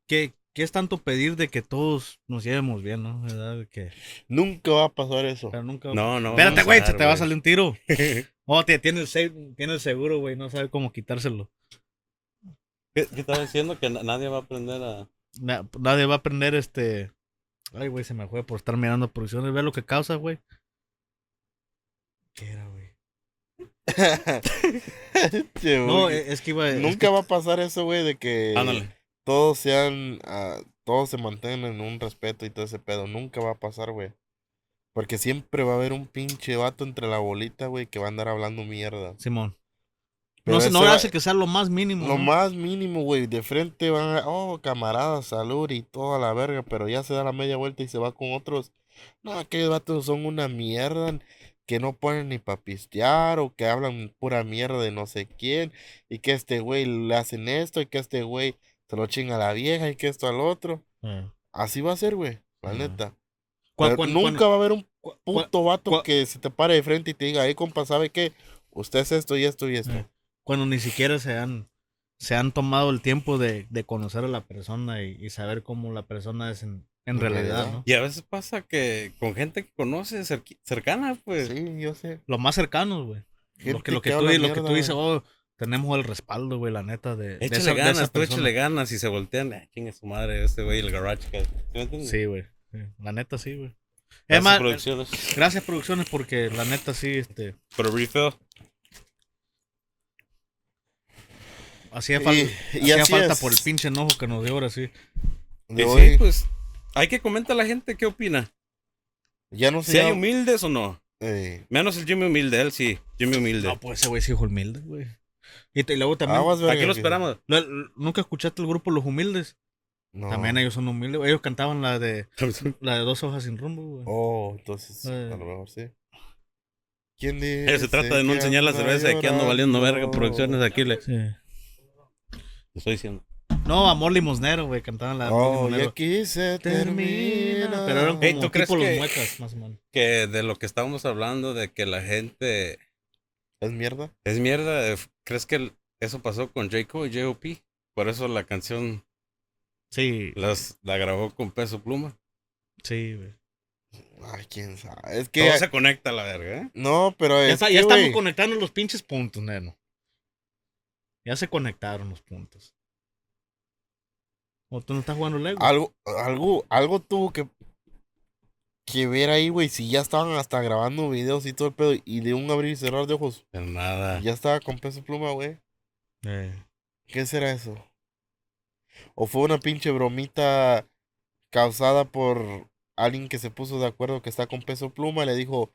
qué, qué es tanto pedir de que todos nos llevemos bien, no? ¿Verdad? Que, Nunca va a pasar eso. pero nunca... No, no. Espérate, güey, se te va a salir un tiro. [laughs] Oh, tiene, el se- tiene el seguro, güey, no sabe cómo quitárselo. ¿Qué, qué estaba diciendo? Que na- nadie va a aprender a... Na- nadie va a aprender este... Ay, güey, se me fue por estar mirando producciones. Ve lo que causa, güey. ¿Qué era, güey? [laughs] Che, No, güey. es que iba... es Nunca que- va a pasar eso, güey, de que Ándale. todos sean, ah, todos se mantengan en un respeto y todo ese pedo. Nunca va a pasar, güey. Porque siempre va a haber un pinche vato entre la bolita, güey, que va a andar hablando mierda. Simón. Pero no, no va- hace que sea lo más mínimo. Lo ¿no? más mínimo, güey, de frente van a, oh, camarada, salud y toda la verga, pero ya se da la media vuelta y se va con otros. No, aquellos vatos son una mierda que no ponen ni pa' pistear o que hablan pura mierda de no sé quién y que este güey le hacen esto y que este güey se lo chinga a la vieja y que esto al otro. Eh. Así va a ser, güey, la Ajá. neta. Cu- Pero cu- nunca cu- va a haber un puto vato que se te pare de frente y te diga, hey, compa, ¿sabe qué? Usted es esto y esto y esto. Eh. cuando ni siquiera se han, se han tomado el tiempo de, de conocer a la persona y, y saber cómo la persona es en, en realidad. ¿no? Y a veces pasa que con gente que conoces cerqui- cercana, pues. Sí, yo sé. Los más cercanos, güey. Lo que, lo que, que tú, habla lo que tú mierda, dices, oh, tenemos el respaldo, güey, la neta, de, de Échale esa- de esa ganas, tú persona. échale ganas y se voltean. Ah, ¿Quién es su madre? Este güey, el garage. ¿sí me entiendes? Sí, güey. La neta, sí, güey. Gracias, Es más, producciones. gracias, producciones, porque la neta, sí, este, el refill. hacía, Y- fal- y hacía así falta es. por el pinche enojo que nos dio ahora, sí. De hoy, sí, pues. Hay que comentar a la gente qué opina. ya no sé. Si hay humildes o no. eh, Menos el Jimmy Humilde, él sí. Jimmy Humilde. No, pues ese güey sí hijo humilde, güey. Y, luego también, aguas, verga, Aquí lo esperamos. ¿nunca escuchaste el grupo Los Humildes? No. También ellos son humildes. Ellos cantaban la de, la de Dos Hojas Sin Rumbo, güey. Oh, entonces, Eh. a lo mejor sí. ¿Quién dice? Se trata de no que enseñar la cerveza y aquí ando valiendo verga. Producciones aquí le Sí. le estoy diciendo. No, Amor Limosnero, güey. Cantaban la de Oh, y aquí se Termina. Pero eran como ¿tú crees tipo que- los muecas, más o menos. Que de lo que estábamos hablando, de que la gente ¿Es mierda? es mierda. eh, ¿Crees que eso pasó con J. Cole y J.O.P.? Por eso la canción Sí, las, la grabó con peso pluma. sí, güey. Ay, quién sabe. Es que. Todo se conecta a la verga, ¿eh? No, pero Ya, es. está- que, ya estamos conectando los pinches puntos, neno. Ya se conectaron los puntos. ¿O tú no estás jugando Lego? Algo, algo, algo tuvo que. Que ver ahí, güey. Si ya estaban hasta grabando videos y todo el pedo. Y de un abrir y cerrar de ojos. Pero nada. Ya estaba con peso pluma, güey. Eh, ¿Qué será eso? ¿O fue una pinche bromita causada por alguien que se puso de acuerdo que está con peso pluma y le dijo,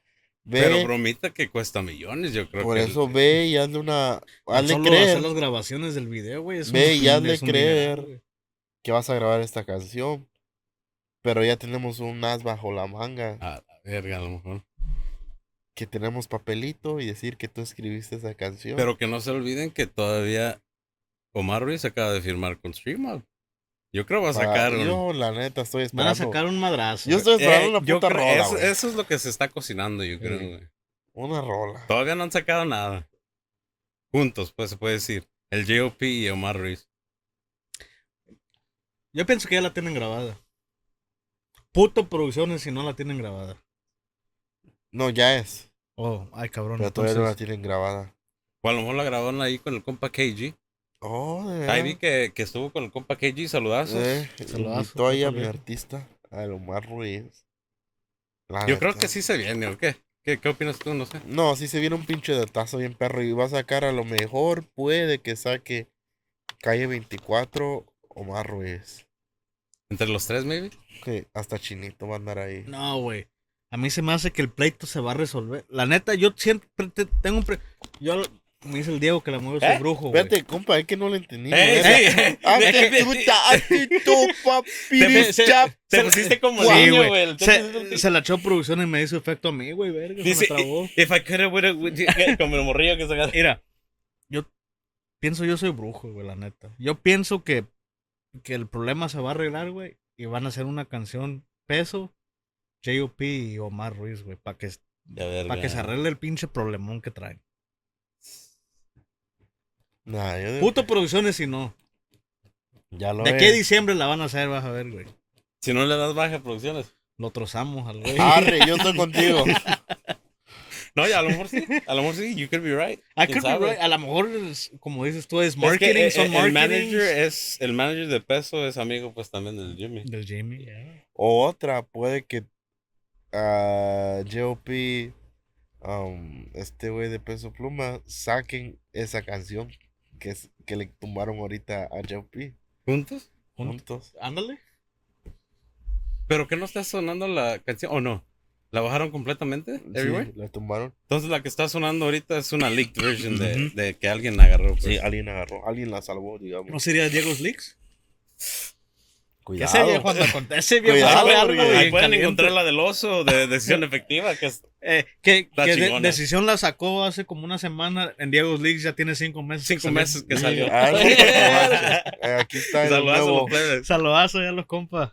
Ve, Pero bromita que cuesta millones, yo creo por que. eso ve y hazle una. Hazle Solo creer hacer las grabaciones del video, güey. Ve y hazle creer. que vas a grabar esta canción. Pero ya tenemos un as bajo la manga. A la verga, a lo mejor. Que tenemos papelito y decir que tú escribiste esa canción. Pero que no se olviden que todavía Omar Ruiz acaba de firmar con StreamUp. Yo creo va a sacar un- Yo, la neta, estoy Van esperando. a sacar un madrazo. Yo estoy esperando Eh, una puta creo- rola, eso, es lo que se está cocinando, yo creo, Sí. güey. Una rola. Todavía no han sacado nada. Juntos, pues se puede decir. El J.O.P. y Omar Ruiz. Yo pienso que ya la tienen grabada. Puto producciones si no la tienen grabada. No, ya es. Oh, ay, cabrón. Pero todavía no la entonces- tienen grabada. O a lo mejor la grabaron ahí con el compa KG. Oh, de Ahí vi que, que estuvo con el compa KG, saludazos. Eh, Saludazo, invitó ahí a mi artista, a Omar Ruiz. La Yo creo que sí se viene, ¿o qué? ¿Qué, qué opinas tú? No sé. No, sí se viene un pinche datazo bien perro y va a sacar a lo mejor, puede que saque Calle 24 Omar Ruiz. Entre los tres, maybe. Que hasta Chinito va a andar ahí. No, güey. A mí se me hace que el pleito se va a resolver. La neta, yo siempre te- tengo un... pre- Yo, me dice el Diego que la mueve su ¿Eh? brujo, güey. Espérate, compa, es que no lo entendí. ¡Ey, neta. sí! [laughs] Ah, [laughs] se- chap. Te pusiste como Sí, niño, güey. Se, se la echó producción y me hizo efecto a mí, güey, verga. Se me Dice, trabó. [laughs] if I could have, como el morrillo que se agarra. Mira, yo pienso yo soy brujo, güey, la neta. Yo pienso que, que el problema se va a arreglar, güey, y van a hacer una canción peso, J.O.P. y Omar Ruiz, güey, para que, pa' que se arregle el pinche problemón que traen. Nah, yo Puto producciones si no. ya lo ¿De ves. qué diciembre la van a hacer? Vas a ver, güey. Si no le das baja producciones. Lo trozamos al güey. Arre, yo estoy [laughs] contigo. No, ya, a lo mejor sí. A lo mejor sí. You could be right. I ¿Quién could be sabe? right. A lo mejor, es- como dices tú, es Es que, marketing, eh, son eh, marketing. el manager es el manager de peso es amigo pues también del Jimmy. Del Jimmy, yeah. O otra, puede que ah, J.O.P., um, este güey de Peso Pluma, saquen esa canción que, es, que le tumbaron ahorita a J.O.P. ¿Juntos? juntos. Ándale. Pero que no está sonando la canción o no. ¿La bajaron completamente? Everywhere? Sí, la tumbaron. Entonces la que está sonando ahorita es una leaked version de, que alguien agarró. Pues. Sí, alguien agarró, alguien la salvó, digamos. ¿No sería Diego's Leaks? Cuidado. Ese viejo anda con ese viejo Cuidado, sabe algo, Ahí pueden caliente. encontrar la del oso de decisión [laughs] efectiva, que es Eh, que que de-. Decisión la sacó hace como una semana. En Diego's Leaks ya tiene cinco meses. cinco salió. meses que salió. ah, [laughs] eh, Aquí está el Saludazo a los. Saludazo ya los compas.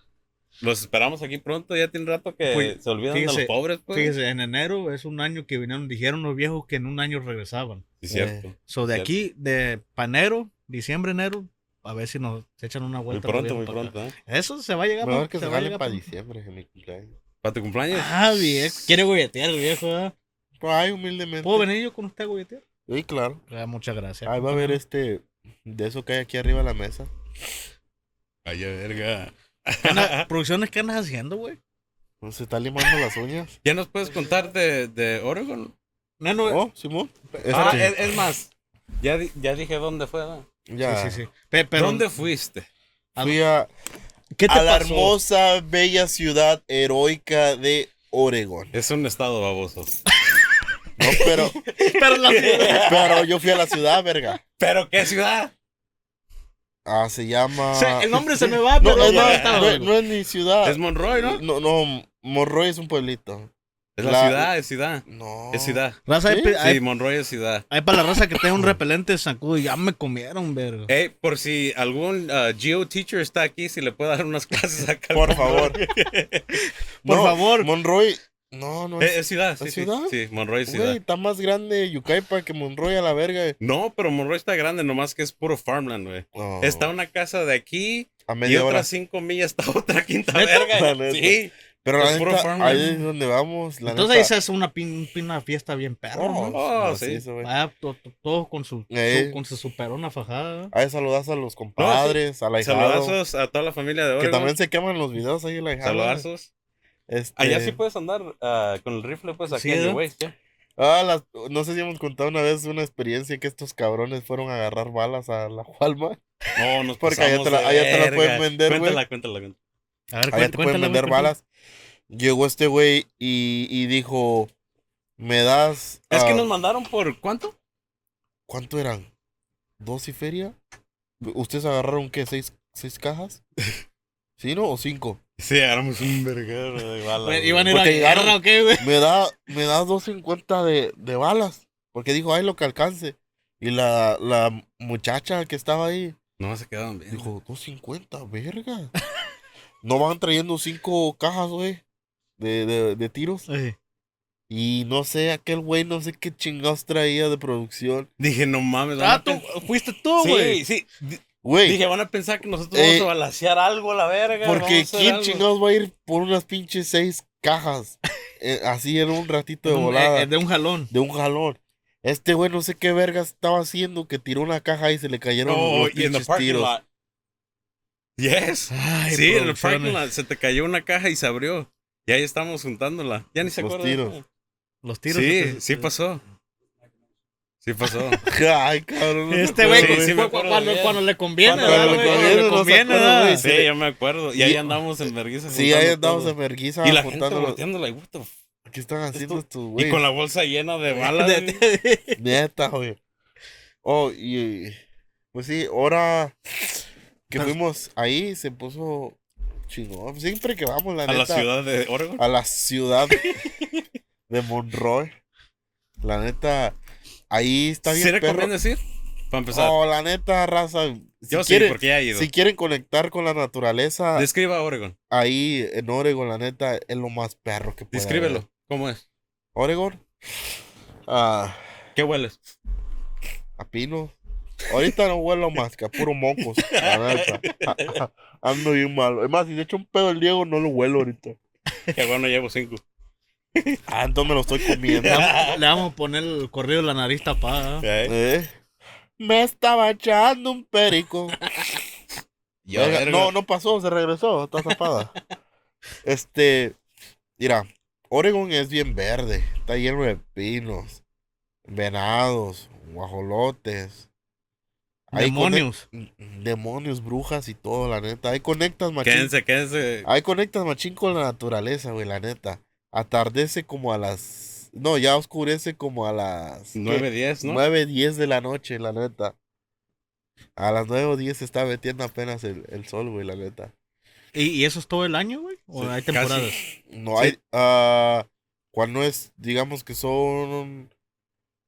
Los esperamos aquí pronto, ya tiene rato que Pues, se olvidan de fíjese, los pobres, pues. Fíjese, en enero es un año que vinieron, dijeron los viejos que en un año regresaban. Sí, cierto. So de Cierto. aquí, de pa' enero, diciembre, enero, a ver si nos echan una Muy vuelta. pronto, muy viejos pa' pronto, ¿eh? Eso se va a llegar. Mejor que se va a jalen llegar para pa- diciembre, en mi cumpleaños. ¿Para tu cumpleaños? Ah, viejo. Quiere golletear viejo. Pues ahí humildemente. ¿Puedo venir yo con usted a golletear? Sí, claro. Ah, muchas gracias. Ahí va a haber este, de eso que hay aquí arriba de la mesa. Ay, verga. ¿Qué anda- [laughs] ¿Producciones qué andas haciendo, güey? Pues se está limando las uñas. [laughs] ¿Ya nos puedes contar de, de Oregon? Nano, Oh, Simón. Ah, es, es más, ya, ya dije dónde fue. ¿verdad? Ya. sí, sí, sí. Pe- pero, ¿Dónde fuiste? Fui a, ¿Qué te a la hermosa, bella ciudad heroica de Oregón. Es un estado baboso. No, pero, [laughs] Pero la pero yo fui a la ciudad, verga. ¿Pero qué ciudad? Ah, se llama. Se- el nombre se me va, No, pero está, no, güey. no es ni ciudad. Es Monroy, ¿no? No, no, Monroy es un pueblito. Es la, La- ciudad, es ciudad. No. Es ciudad. Raza, ¿Sí? hay- Sí, Monroy es ciudad. hay para la raza que tenga un repelente zancudo y ya me comieron, verga. Hey, por si algún uh, geo teacher está aquí, si le puede dar unas [laughs] clases acá. Por favor. [laughs] [laughs] Por No, favor. Monroy. No, no Eh, es. Es ciudad, sí, ¿Es sí. ciudad? Sí, Monroy es Güey, ciudad. está más grande Yucaipa que Monroy a la verga. No, pero Monroy está grande, nomás que es puro farmland, güey. No, Está una casa de aquí a y media hora. otras cinco millas está otra quinta verga. Sí. Pero la neta, ahí es donde vamos. La Entonces ahí se hace una, pin, una fiesta bien perra, Oh, ¿no? Oh, macizo, sí. güey. Vaya, to- to- todos con su, Eh. su- con su superona fajada. Ahí saludas a los compadres, a la hijado. Saludazos a toda la familia de Que Oregon. también se queman los videos ahí en la hijada. Saludazos. Este, Allá sí puedes andar ah, con el rifle, pues aquí en ¿eh? ¿ya? Ah, las- no sé si hemos contado una vez una experiencia que estos cabrones fueron a agarrar balas a la Walmart. No, nos Porque allá pasamos te la- allá te la pueden vender, güey. Cuéntala, cuéntala, cuéntala. A ver, Allá cuen- te pueden vender balas. Llegó este güey y, y dijo, me das. Es que ah, nos mandaron por ¿cuánto? ¿Cuánto eran? ¿Dos y feria? ¿Ustedes agarraron qué? ¿Seis, seis cajas? [laughs] ¿Sí, no? ¿O cinco? Sí, agarramos un verguero de balas. ¿Iban a ir a guerra o qué, güey? Me da, me da 250 de, de balas. Porque dijo, ay, lo que alcance. Y la, la muchacha que estaba ahí No, se quedaron bien. dijo, 250, verga. [laughs] no van trayendo cinco cajas, güey, de, de, de tiros. Sí. Y no sé, aquel güey, no sé qué chingados traía de producción. Dije, no mames. Ah, tú, fuiste tú, güey. Sí, sí. Dije, van a pensar que nosotros Eh, vamos a balasear algo a la verga. porque ¿quién algo. chingados va a ir por unas pinches seis cajas? [laughs] Eh, así en un ratito de Un- volada. eh, de un jalón. de un jalón. Este güey no sé qué verga estaba haciendo que tiró una caja y se le cayeron Oh, los y pinches tiros. lot. Yes. Ay, sí, en el parking lot se te cayó una caja y se abrió. Y ahí estamos juntándola. Ya ni se Los acuerda. tiros. Los tiros. Sí, sí pasó. Sí pasó. [laughs] Ay, cabrón. Este güey, Sí, sí cuando, le conviene, Cuando Cuando le conviene. Sí, yo me acuerdo. Y ahí Y- andamos en vergüenza. Sí, ahí andamos todo. en vergüenza Y la gente juntando. volteándola, y what the ¿Qué están haciendo Esto- estos Y güey? con la bolsa llena de [laughs] balas. [laughs] Neta, güey. Oh, y. Pues sí, ahora que fuimos ahí se puso chingón. Siempre que vamos, la a la neta. ciudad de Oregon. a la ciudad [laughs] de Monroe. La neta, ahí está bien ¿Sí perro. recomiendas decir? Para empezar. Oh, la neta, raza. Si yo sí, quieren, porque ya he ido. si quieren conectar con la naturaleza, Describa Oregon. ahí en Oregon, la neta, es lo más perro que puede Descríbelo. haber. ¿Cómo es? Oregon, ah, ¿Qué hueles? a pino. Ahorita no huelo más que a puro mocos. La neta. [laughs] Ando bien malo. Es más, si le echo un pedo al Diego, no lo huelo ahorita. Que bueno, llevo cinco. Ah, entonces me lo estoy comiendo. Le vamos, le vamos a poner el corrido de la nariz tapada. ¿eh? ¿Eh? Me estaba echando un perico. Yo, no, no pasó, se regresó, está tapada. este, mira, Oregon es bien verde, está lleno de pinos, venados, guajolotes. Ahí Demonios. demonios, brujas y todo, la neta. Ahí conectas machín. Quédense, quédense. Ahí conectas machín con la naturaleza, güey, la neta. Atardece como a las. No, ya oscurece como a las. ¿qué? 9, 10, ¿no? 9, 10 de la noche, la neta. A las 9 o 10 se está metiendo apenas el, el sol, güey, la neta. ¿Y, y eso es todo el año, güey? ¿O Sí, hay casi. temporadas? No Sí. hay. ah, cuando es, digamos que son.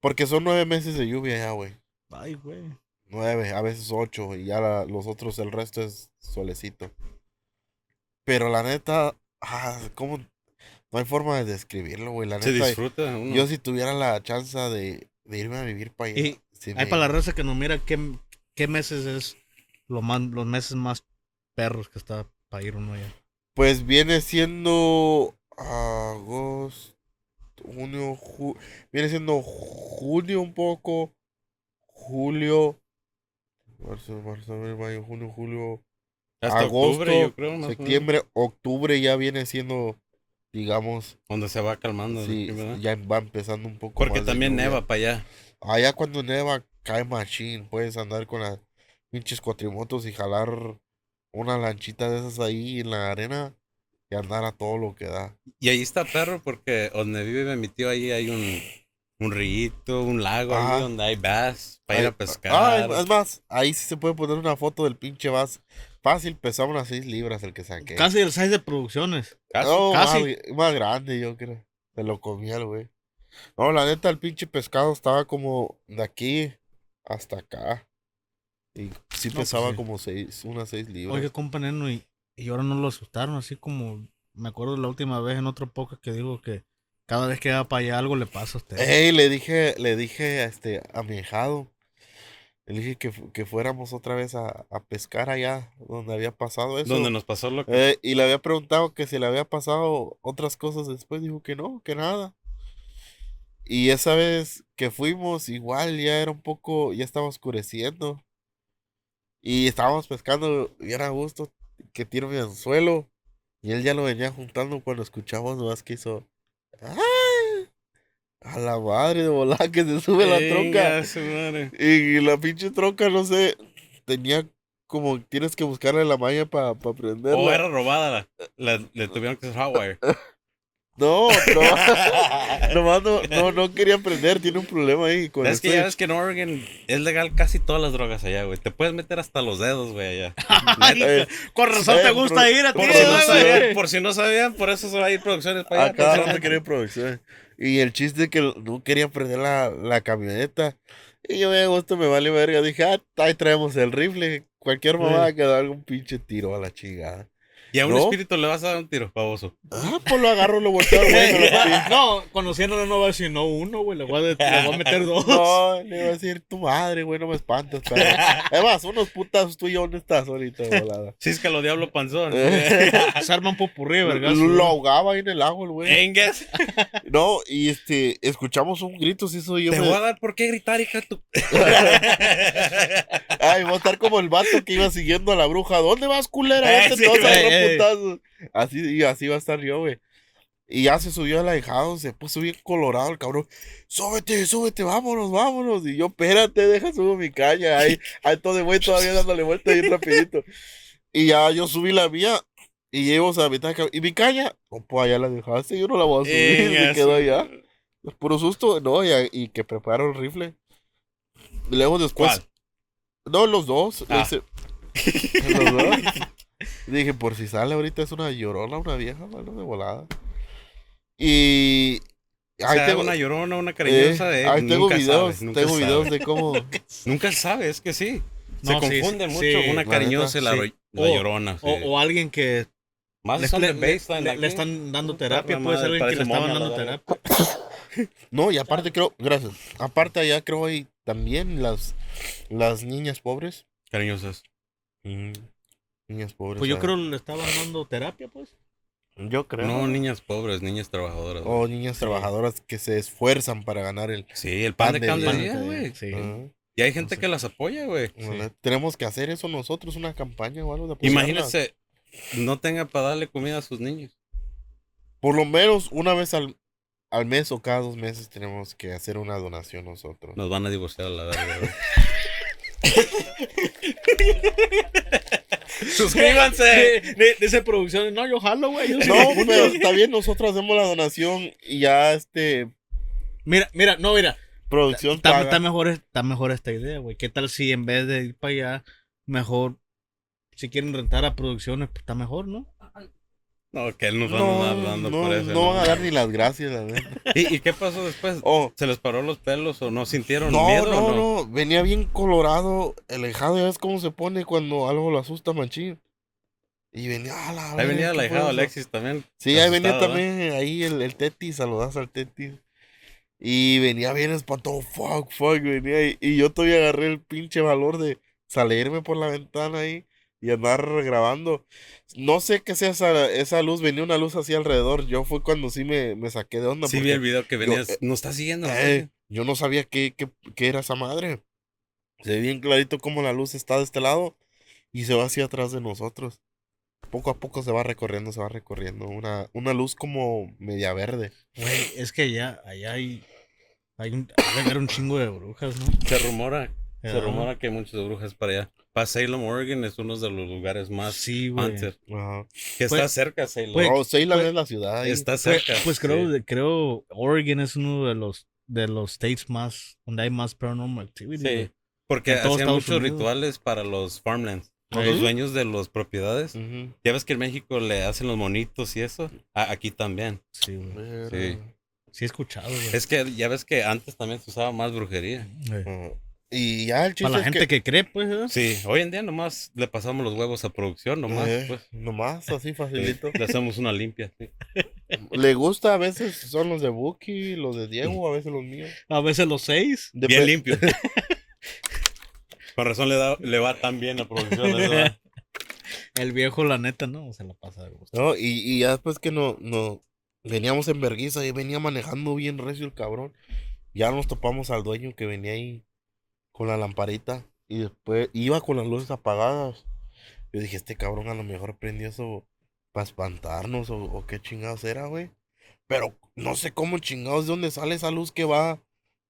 Porque son nueve meses de lluvia ya, güey. Ay, güey. Nueve, a veces ocho. Y ya la- los otros, el resto es solecito. Pero la neta. Ah, ¿cómo? No hay forma de describirlo, güey. La Se neta. disfruta uno. Yo si tuviera la chance de, de irme a vivir para allá. Y sí Hay me- para la raza que nos mira qué, qué meses es lo más, los meses más perros que está para ir uno allá. Pues viene siendo agosto, junio, ju- viene siendo junio un poco, julio, marzo, marzo, abril, mayo, junio, julio, Hasta agosto, octubre, yo creo. más septiembre, octubre ya viene siendo, digamos, Donde se va calmando. sí, ya va empezando un poco Porque más también neva para allá. Allá cuando neva cae machine, puedes andar con las pinches cuatrimotos y jalar una lanchita de esas ahí en la arena y andar a todo lo que da. Y ahí está perro porque donde vive mi tío ahí hay un, un rillito, un lago ahí donde hay bass para ir a pescar. Ah, es más, ahí sí se puede poner una foto del pinche vas. Fácil, pesaba unas 6 libras el que saqué. Casi el size de producciones. Casi. No, casi. Más, más grande, yo creo. Se lo comía el güey. No, la neta, el pinche pescado estaba como de aquí hasta acá. Y sí pues pesaba sí. como seis, unas 6 libras. Oye, compa Neno, y, y ahora no lo asustaron, así como me acuerdo la última vez en otro podcast que digo que cada vez que va para allá algo le pasa a usted. Ey, le dije, le dije a este, a mi hijado, le dije que, que fuéramos otra vez a, a pescar allá donde había pasado eso. Donde nos pasó lo que... Eh, y le había preguntado que si le había pasado otras cosas después, dijo que no, que nada. Y esa vez que fuimos, igual ya era un poco, ya estaba oscureciendo. Y estábamos pescando bien a gusto, que tiro mi anzuelo. Y él ya lo venía juntando cuando escuchamos más que hizo. ¡Ay! A la madre de volada que se sube la tronca. Y la pinche tronca, no sé, tenía como, tienes que buscarle la maña para prenderla. O era robada. La, la- le tuvieron que hacer hotwire. No, no, [laughs] nomás no, no, no quería aprender, tiene un problema ahí con Es que ya ves que en Oregon es legal casi todas las drogas allá, güey. Te puedes meter hasta los dedos, güey, allá. [laughs] Ay, Eh, con razón eh, te gusta por- ir a ti, Por si, no güey. sabían, por si no sabían, por eso se va a ir producciones para allá. A cada rato precisamente. quería producción. Y el chiste es que no quería prender la, la camioneta. Y yo me gusto, me vale verga. Dije, ah, ahí traemos el rifle. Cualquier mamá que da algún pinche tiro a la chingada. Y a un ¿No? espíritu le vas a dar un tiro, baboso. Ah, pues lo agarro, lo volteo al [laughs] güey, lo. No, conociéndolo no va a decir no uno, güey. Le voy a, le voy a meter [laughs] dos. No, le iba a decir tu madre, güey, no me espantes. Pero... Además, unos putas tú y yo, ¿dónde estás ahorita, volada? Cisca diablo panzón. [laughs] Se arma un popurrí, ¿verdad? Lo, lo ahogaba ahí en el agua, el güey. Engas. No, y este, escuchamos un grito, sí soy yo. Te me- voy a dar por qué gritar, hija tu. Ay, voy a estar como el vato que iba siguiendo a la bruja. ¿Dónde vas, culera? Eh, Vete, sí, putazos. Así, y así va a estar yo, güey. Y ya se subió al ahijado, se puso bien colorado el cabrón. Súbete, súbete, vámonos, vámonos. Y yo, espérate, deja subo mi caña. Ahí, ahí todo de güey todavía dándole vuelta bien rapidito. Y ya yo subí la mía. Y llevamos a la mitad camino. ¿Y mi caña? No, pues allá la dejaste, yo no la voy a subir. Venga, [laughs] se quedó allá. Puro susto, no, y, y que preparo el rifle. Y luego después. ¿Cuál? No, los dos. Ah. los dos. [laughs] Dije, por si sale ahorita es una llorona, una vieja, mano, de volada. Y. O Ahí sea, tengo, una llorona, una eh, cariñosa. eh, ahí tengo nunca videos, sabes, nunca tengo sabes. videos de cómo. [laughs] Nunca sabes, es que sí. No, Se sí, confunde sí, mucho sí, una cariñosa y la, la llorona. O, sí. o alguien que Más le, de le- le- le están dando terapia. Puede ser alguien que le estaban dando la terapia. [laughs] No, y aparte creo, gracias. Aparte allá creo hay también las, las niñas pobres. Cariñosas. Niñas pobres. Pues yo creo que le estaban dando terapia, pues. Yo creo. No, niñas pobres, niñas trabajadoras. O niñas trabajadoras que se esfuerzan para ganar el. Sí, el pan, de cada Pan de güey. Y hay gente No sé. que las apoya, güey. Tenemos que hacer eso nosotros, una campaña o algo de apoyarlas. Imagínese, no tenga para darle comida a sus niños. Por lo menos una vez al, al mes o cada dos meses tenemos que hacer una donación nosotros. Nos van a divorciar a la güey. [laughs] [laughs] Suscríbanse. [laughs] De, de, de esa producción. No, yo jalo, güey. yo No, [laughs] pero está bien, nosotros hacemos la donación y ya este Mira, mira, no, mira. producción Está, paga. está mejor, está mejor esta idea, güey. ¿Qué tal si en vez de ir para allá, mejor, si quieren rentar a producciones, pues está mejor, ¿no? No, que él nos van No, a andar dando no, por eso. no van a dar ni las gracias, la. [laughs] ¿Y, y qué pasó después? Oh, ¿Se les paró los pelos o no sintieron no, miedo no, no? no, venía bien colorado, el hijado, ya ves cómo se pone cuando algo lo asusta machín. Y venía a la Ahí venía ¿qué la hija fue de eso? Alexis también. Sí, ahí venía ¿eh? también ahí el, el Tetis, saludas al Tetis. Y venía bien espantado, fuck, fuck, venía y, y yo todavía agarré el pinche valor de salirme por la ventana ahí y andar grabando. No sé qué sea esa, esa luz, venía una luz así alrededor. Yo fue cuando sí me, me saqué de onda. Sí, vi el video que venías. eh, Nos está siguiendo. eh, yo no sabía qué, qué, qué era esa madre. Se ve bien clarito cómo la luz está de este lado y se va hacia atrás de nosotros. Poco a poco se va recorriendo, se va recorriendo. Una, una luz como media verde. Güey, es que allá, allá hay, hay un, ha de haber un chingo de brujas, ¿no? Se rumora. Se Ajá. rumora que hay muchas brujas para allá. Para Salem, Oregon es uno de los lugares más Sí. Ajá. Que está Pues- cerca, Salem. pues- No, Salem pues- es la ciudad. ahí. está Pues, cerca. pues creo, sí. creo Oregon es uno de los de los states más donde hay más paranormal activity. Sí, güey. porque en hacían muchos Unidos. rituales para los farmlands. ¿Sí? Los dueños de las propiedades. Ujú. Ya ves que en México le hacen los monitos y eso. A- aquí también. Sí, güey. Sí. Sí he escuchado, güey. Es que ya ves que antes también se usaba más brujería. Eh, Ajá. Y ya el chiste Para la es gente que, cree, pues, ¿eh? Sí, hoy en día nomás le pasamos los huevos a producción, nomás. Eh, Pues, nomás así [laughs] Sí, facilito. le hacemos una limpia. sí. Le gusta a veces son los de Buki, los de Diego, a veces los míos. A veces los seis. Dep- Bien limpio. [laughs] Con razón le, da, le va tan bien a producción. ¿verdad? [laughs] El viejo, la neta, no, se la pasa de gusto. No, y, y ya después que no, no veníamos en verguiza y venía manejando bien recio el cabrón. Ya nos topamos al dueño que venía ahí con la lamparita y después iba con las luces apagadas. Yo dije, este cabrón a lo mejor prendió eso para espantarnos o, o qué chingados era, güey. Pero no sé cómo chingados de dónde sale esa luz que va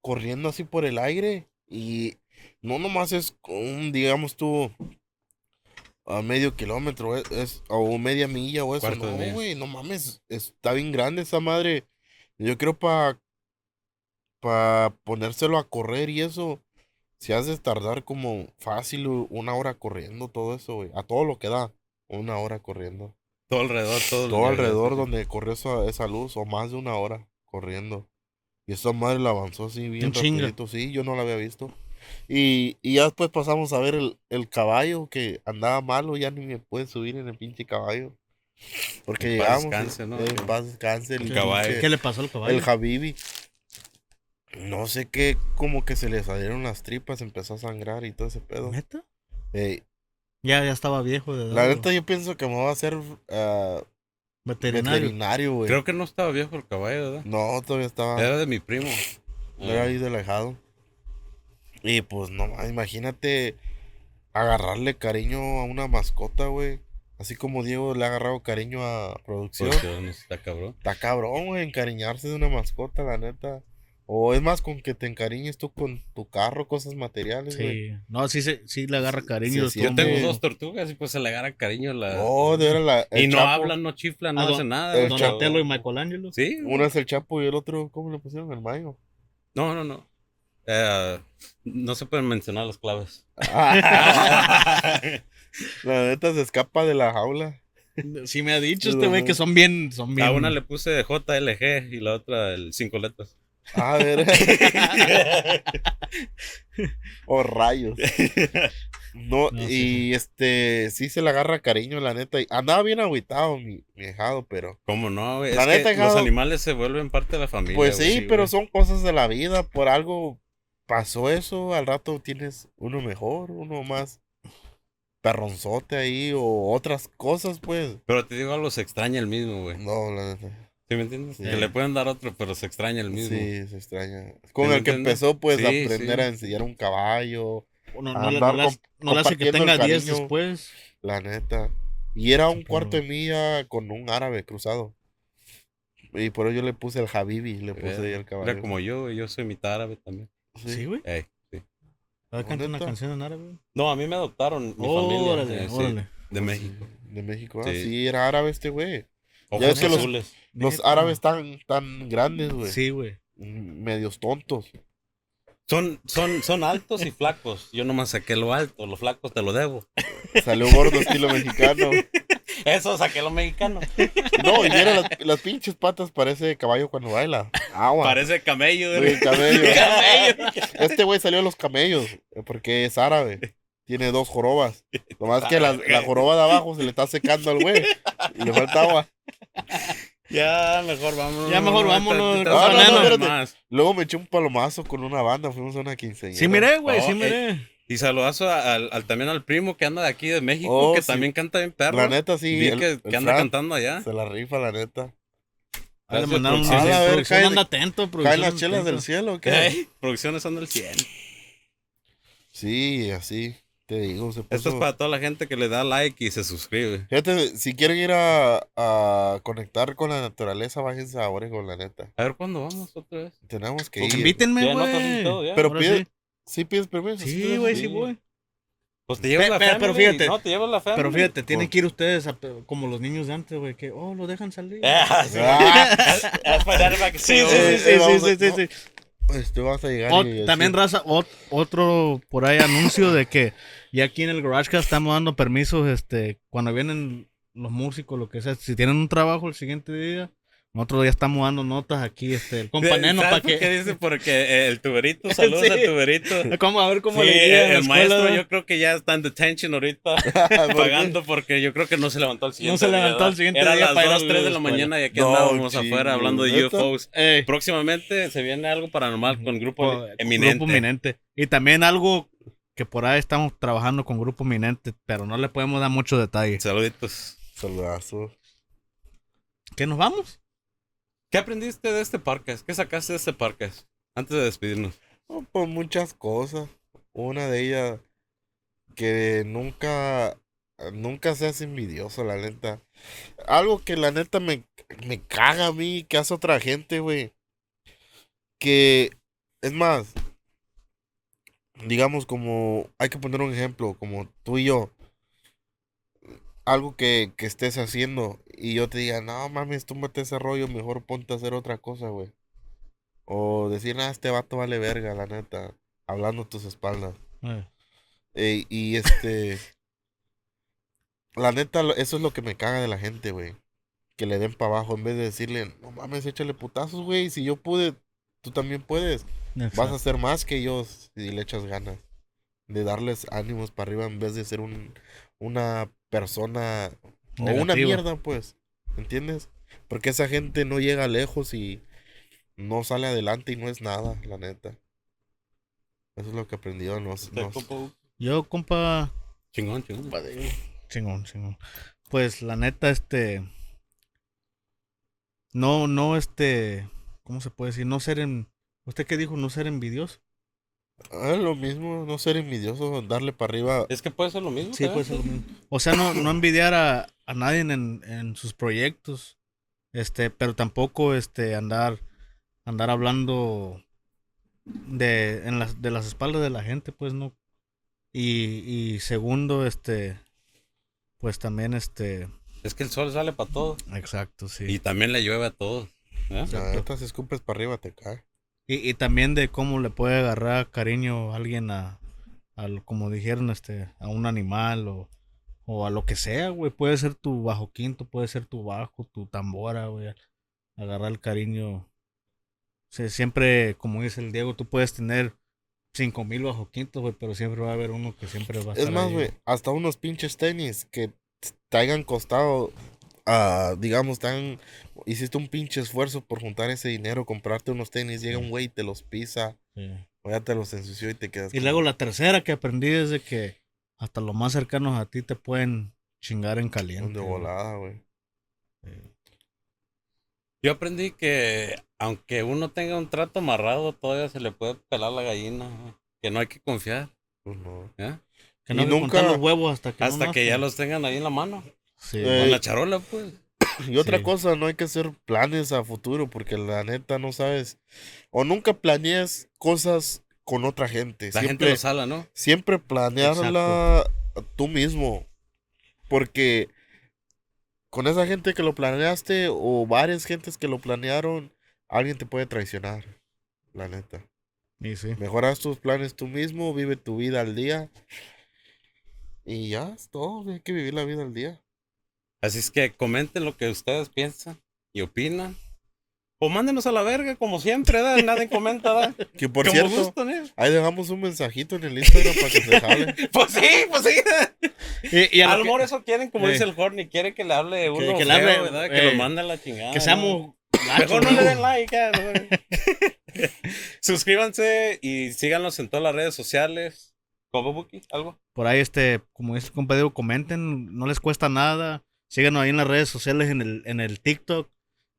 corriendo así por el aire. Y no nomás es un, digamos tú, a medio kilómetro, es, es- o media milla o eso. Cuarto No, güey, no mames, está bien grande esa madre. Yo creo para pa ponérselo a correr y eso, si has de tardar como fácil una hora corriendo todo eso, güey. A todo lo que da, una hora corriendo. Todo alrededor, todo. Todo alrededor donde corrió esa, esa luz, o más de una hora corriendo. Y esa madre la avanzó así bien rapidito, sí, yo no la había visto. Y, y ya después pasamos a ver el, el caballo que andaba malo, ya ni me puede subir en el pinche caballo. Porque En paz llegamos. descanse, ¿no? En paz descanse, el, El caballo. pinche- ¿Qué le pasó al caballo? el Habibi. No sé qué, como que se le salieron las tripas, empezó a sangrar y todo ese pedo. ¿Neta? Ey, Ya, ya estaba viejo de edad. la güey. neta yo pienso que me voy a hacer ah, Veterinario. veterinario, güey. Creo que no estaba viejo el caballo, ¿verdad? No, todavía estaba. Era de mi primo. Era ahí de alejado. Y pues no, ma, imagínate agarrarle cariño a una mascota, güey. Así como Diego le ha agarrado cariño a producción. Producción, está cabrón. Está cabrón, güey, encariñarse de una mascota, la neta. O es más con que te encariñes tú con tu carro, cosas materiales. Sí. No, sí, se- sí le agarra cariño. sí, todo Yo tengo dos tortugas y pues se le agarra cariño la. No, de verdad, la, y no Chapo. hablan, no chiflan, no Ah, hacen nada. el Donatello y Michelangelo. Sí. Uno es el Chapo y el otro, ¿cómo le pusieron? El Mayo. No, no, no. Eh, no se pueden mencionar las claves. [laughs] la neta se escapa de la jaula. Sí me ha dicho Sí, este güey que son bien, son bien. A una le puse JLG y la otra el cinco letras. A ver. [laughs] o rayos. No, No, y sí, este, sí se le agarra cariño, la neta. y andaba bien agüitado mi, mi hijado, pero. ¿Cómo no? La Es neta, que los animales se vuelven parte de la familia. Pues sí, pero güey. son cosas de la vida. Por algo pasó eso. Al rato tienes uno mejor, uno más perronzote ahí, o otras cosas, pues. Pero te digo algo, se extraña el mismo, güey. No, la neta. ¿Sí me entiendes? Sí. Que le pueden dar otro, pero se extraña el mismo. Sí, se extraña. Con el que empezó, pues, a Sí, aprender sí. a enseñar un caballo. No, no, andar no le hace- com- no le hace que tenga 10 cariño. después. La neta. Y era un cuarto de milla con un árabe cruzado. Y por ello yo le puse el Habibi, le puse ahí el caballo. Era como yo, yo soy mitad árabe también. Sí, güey. Ey, sí. A ver, canta una canción en árabe. No, a mí me adoptaron mi Órale, familia. eh, sí, órale. de México. De México. Ah, Sí. sí, era árabe este güey. Ojos ves que los- azules. Los árabes tan, tan grandes, güey. Sí, güey. Medios tontos. Son, son, son altos y flacos. Yo nomás saqué lo alto, los flacos te lo debo. Salió gordo estilo mexicano. [laughs] Eso saqué lo mexicano. No, y mira las, las pinches patas, parece caballo cuando baila. Agua. Parece camello. Güey. camello. [laughs] Camello. Este güey salió de los camellos, porque es árabe. Tiene dos jorobas. Nomás que la, la joroba de abajo se le está secando al güey. Y le falta agua. Ya, mejor vámonos. Ya mejor no, vámonos, te- te- no, te- no, te- no, espérate. más. Luego me eché un palomazo con una banda. Fuimos a una quinceañera. Sí, miré, güey, sí Oh, miré. Y saludazo al, al- también al primo que anda de aquí de México, Oh, que sí. también canta bien perro. La neta, sí. Vi el- que, el que anda cantando allá. Se la rifa, la neta. Le mandaron producción. sí, A ver, cae- anda atento, ¿Caen las chelas atento. del cielo qué? Producciones anda al 100. Sí, así. Te digo, se puso... Esto es para toda la gente que le da like y se suscribe. Fíjate, si quieren ir a, a conectar con la naturaleza, váyanse a Oregon, la neta. A ver cuándo vamos otra vez. Tenemos que Pues ir. invítenme, no güey. Pero pide, sí. sí pides permiso. Sí, güey, sí Sí. voy. Pues te llevas la pe- family. pero fíjate. No, te llevas la family. Pero fíjate, tienen que ir ustedes a- como los niños de antes, güey, que, oh, lo dejan salir. [laughs] Ah, sí. Ah, [laughs] Es para dar para que Sí, sí, sí, sí, este vas a llegar Ot- y también, sí. raza, ot- otro por ahí anuncio de que ya aquí en el GarageCast estamos dando permisos, este, cuando vienen los músicos, lo que sea, si tienen un trabajo el siguiente día, nosotros ya estamos dando notas aquí, este, el compañero ¿Sabes para por qué que... dice? Porque eh, el tuberito, [laughs] saludos Sí. al tuberito. [laughs] ¿Cómo? A ver cómo Sí, le el escuela, maestro yo creo que ya está en detention ahorita [laughs] pagando porque yo creo que no se levantó al siguiente se día, levantó al siguiente Era día las para ir a 2, 3 de la mañana y aquí No, andábamos afuera hablando de. UFOs. Ey, Próximamente se viene algo paranormal con grupo eminente. Grupo Eminente. Y también algo que por ahí estamos trabajando con Grupo Eminente, pero no le podemos dar mucho detalle. Saluditos. Saludazo. ¿Qué nos vamos? ¿Qué aprendiste de este parque? ¿Qué sacaste de este parque? Antes de despedirnos. No, pues muchas cosas. Una de ellas que nunca, nunca seas envidioso, la neta. Algo que la neta me, me caga a mí, que hace otra gente, güey. Que, es más, digamos como, hay que poner un ejemplo, como tú y yo. Algo que, que estés haciendo y yo te diga, no mames, túmbate ese rollo, mejor ponte a hacer otra cosa, güey. O decir, ah, este vato vale verga, la neta, hablando a tus espaldas. Eh, Eh, y este. [laughs] La neta, eso es lo que me caga de la gente, güey. Que le den para abajo en vez de decirle, no mames, échale putazos, güey. Si yo pude, tú también puedes. Vas a hacer más que yo si le echas ganas. De darles ánimos para arriba en vez de ser un, una persona o una mierda, pues. ¿Entiendes? Porque esa gente no llega lejos y no sale adelante y no es nada, la neta. Eso es lo que aprendió. Nos, nos- ocupo- Yo, compa, Chingón, chingón. chingón, chingón. Pues la neta, este. No, no, este. ¿Cómo se puede decir? No ser en. ¿Usted qué dijo? No ser envidioso. Ah, lo mismo, no ser envidioso, darle para arriba. Es que puede ser lo mismo. Sí, ¿sabes? puede ser lo mismo. O sea, no, no envidiar a, a nadie en, en sus proyectos. Este, pero tampoco este andar andar hablando de en las de las espaldas de la gente, pues no. Y, y segundo, este pues también este Es que el sol sale para todos. exacto, sí. Y también le llueve a todos. ¿eh? Neta, si escupes para arriba te cae. Y, y también de cómo le puede agarrar cariño a alguien a, al como dijeron, este, a un animal o, o a lo que sea, güey. Puede ser tu bajo quinto, puede ser tu bajo, tu tambora, güey. Agarrar el cariño. O sea, siempre, como dice el Diego, tú puedes tener cinco mil bajo quintos, güey, pero siempre va a haber uno que siempre va a estar Es más, güey, hasta unos pinches tenis que te hayan costado, ah, digamos, tan, hiciste un pinche esfuerzo por juntar ese dinero, comprarte unos tenis, llega un güey y te los pisa, Sí. o ya te los ensució y te quedas. Y luego la tercera que aprendí es de que hasta los más cercanos a ti te pueden chingar en caliente. De volada, güey. Yo aprendí que aunque uno tenga un trato amarrado, todavía se le puede pelar la gallina. Que no hay que confiar. Pues no. ¿eh? Que no Y nunca- los huevos hasta que no Hasta que ya los tengan ahí en la mano. Sí. Eh, Con la charola, pues. [coughs] Y otra Sí. cosa, no hay que hacer planes a futuro porque la neta no sabes, o nunca planeas cosas con otra gente. La gente Siempre, lo sala, ¿no? siempre planearla tú mismo. Porque con esa gente que lo planeaste o varias gentes que lo planearon, alguien te puede traicionar. La neta. Y sí. Mejor haz tus planes tú mismo, vive tu vida al día. Y ya, es todo. Hay que vivir la vida al día. Así es que comenten lo que ustedes piensan y opinan. O mándenos a la verga, como siempre, ¿da? Nadie comenta, ¿da? [laughs] Que por Como cierto, gustan, ¿eh? ahí dejamos un mensajito en el Instagram para que se jale. [laughs] Pues sí, pues sí. Y, y a A lo que- mejor eso quieren, como Eh. dice el Horny, quiere que le hable uno que que le hable, ¿verdad? Que eh, lo mande a la chingada. que ¿no? seamos Mejor gachos, no le ¿no? den like. ¿no? [laughs] Suscríbanse y síganos en todas las redes sociales. ¿Cómo, Buki? ¿Algo? Por ahí, este, como dice el compañero, comenten, no les cuesta nada. Síganos ahí en las redes sociales, en el, en el TikTok,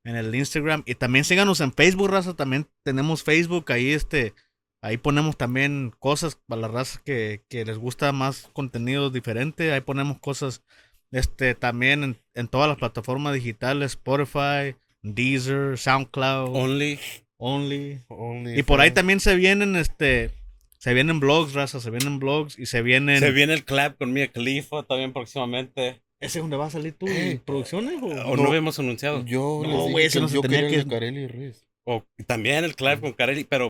en el Instagram. Y también síganos en Facebook, raza. También tenemos Facebook. Ahí, este, ahí ponemos también cosas para la raza que, que les gusta más contenido diferente. Ahí ponemos cosas, este, también en, en todas las plataformas digitales, Spotify, Deezer, SoundCloud, Only. Only. Only Y por ahí también se vienen, este, se vienen blogs, raza, se vienen blogs y se vienen... Se viene el clap con Mia Khalifa también próximamente. ¿Ese es donde va a salir tu Eh, producciones? O? ¿O no, No. habíamos anunciado? Yo No, güey, que no se yo tenía que- Carelli Ruiz. O también el clap con Carelli, pero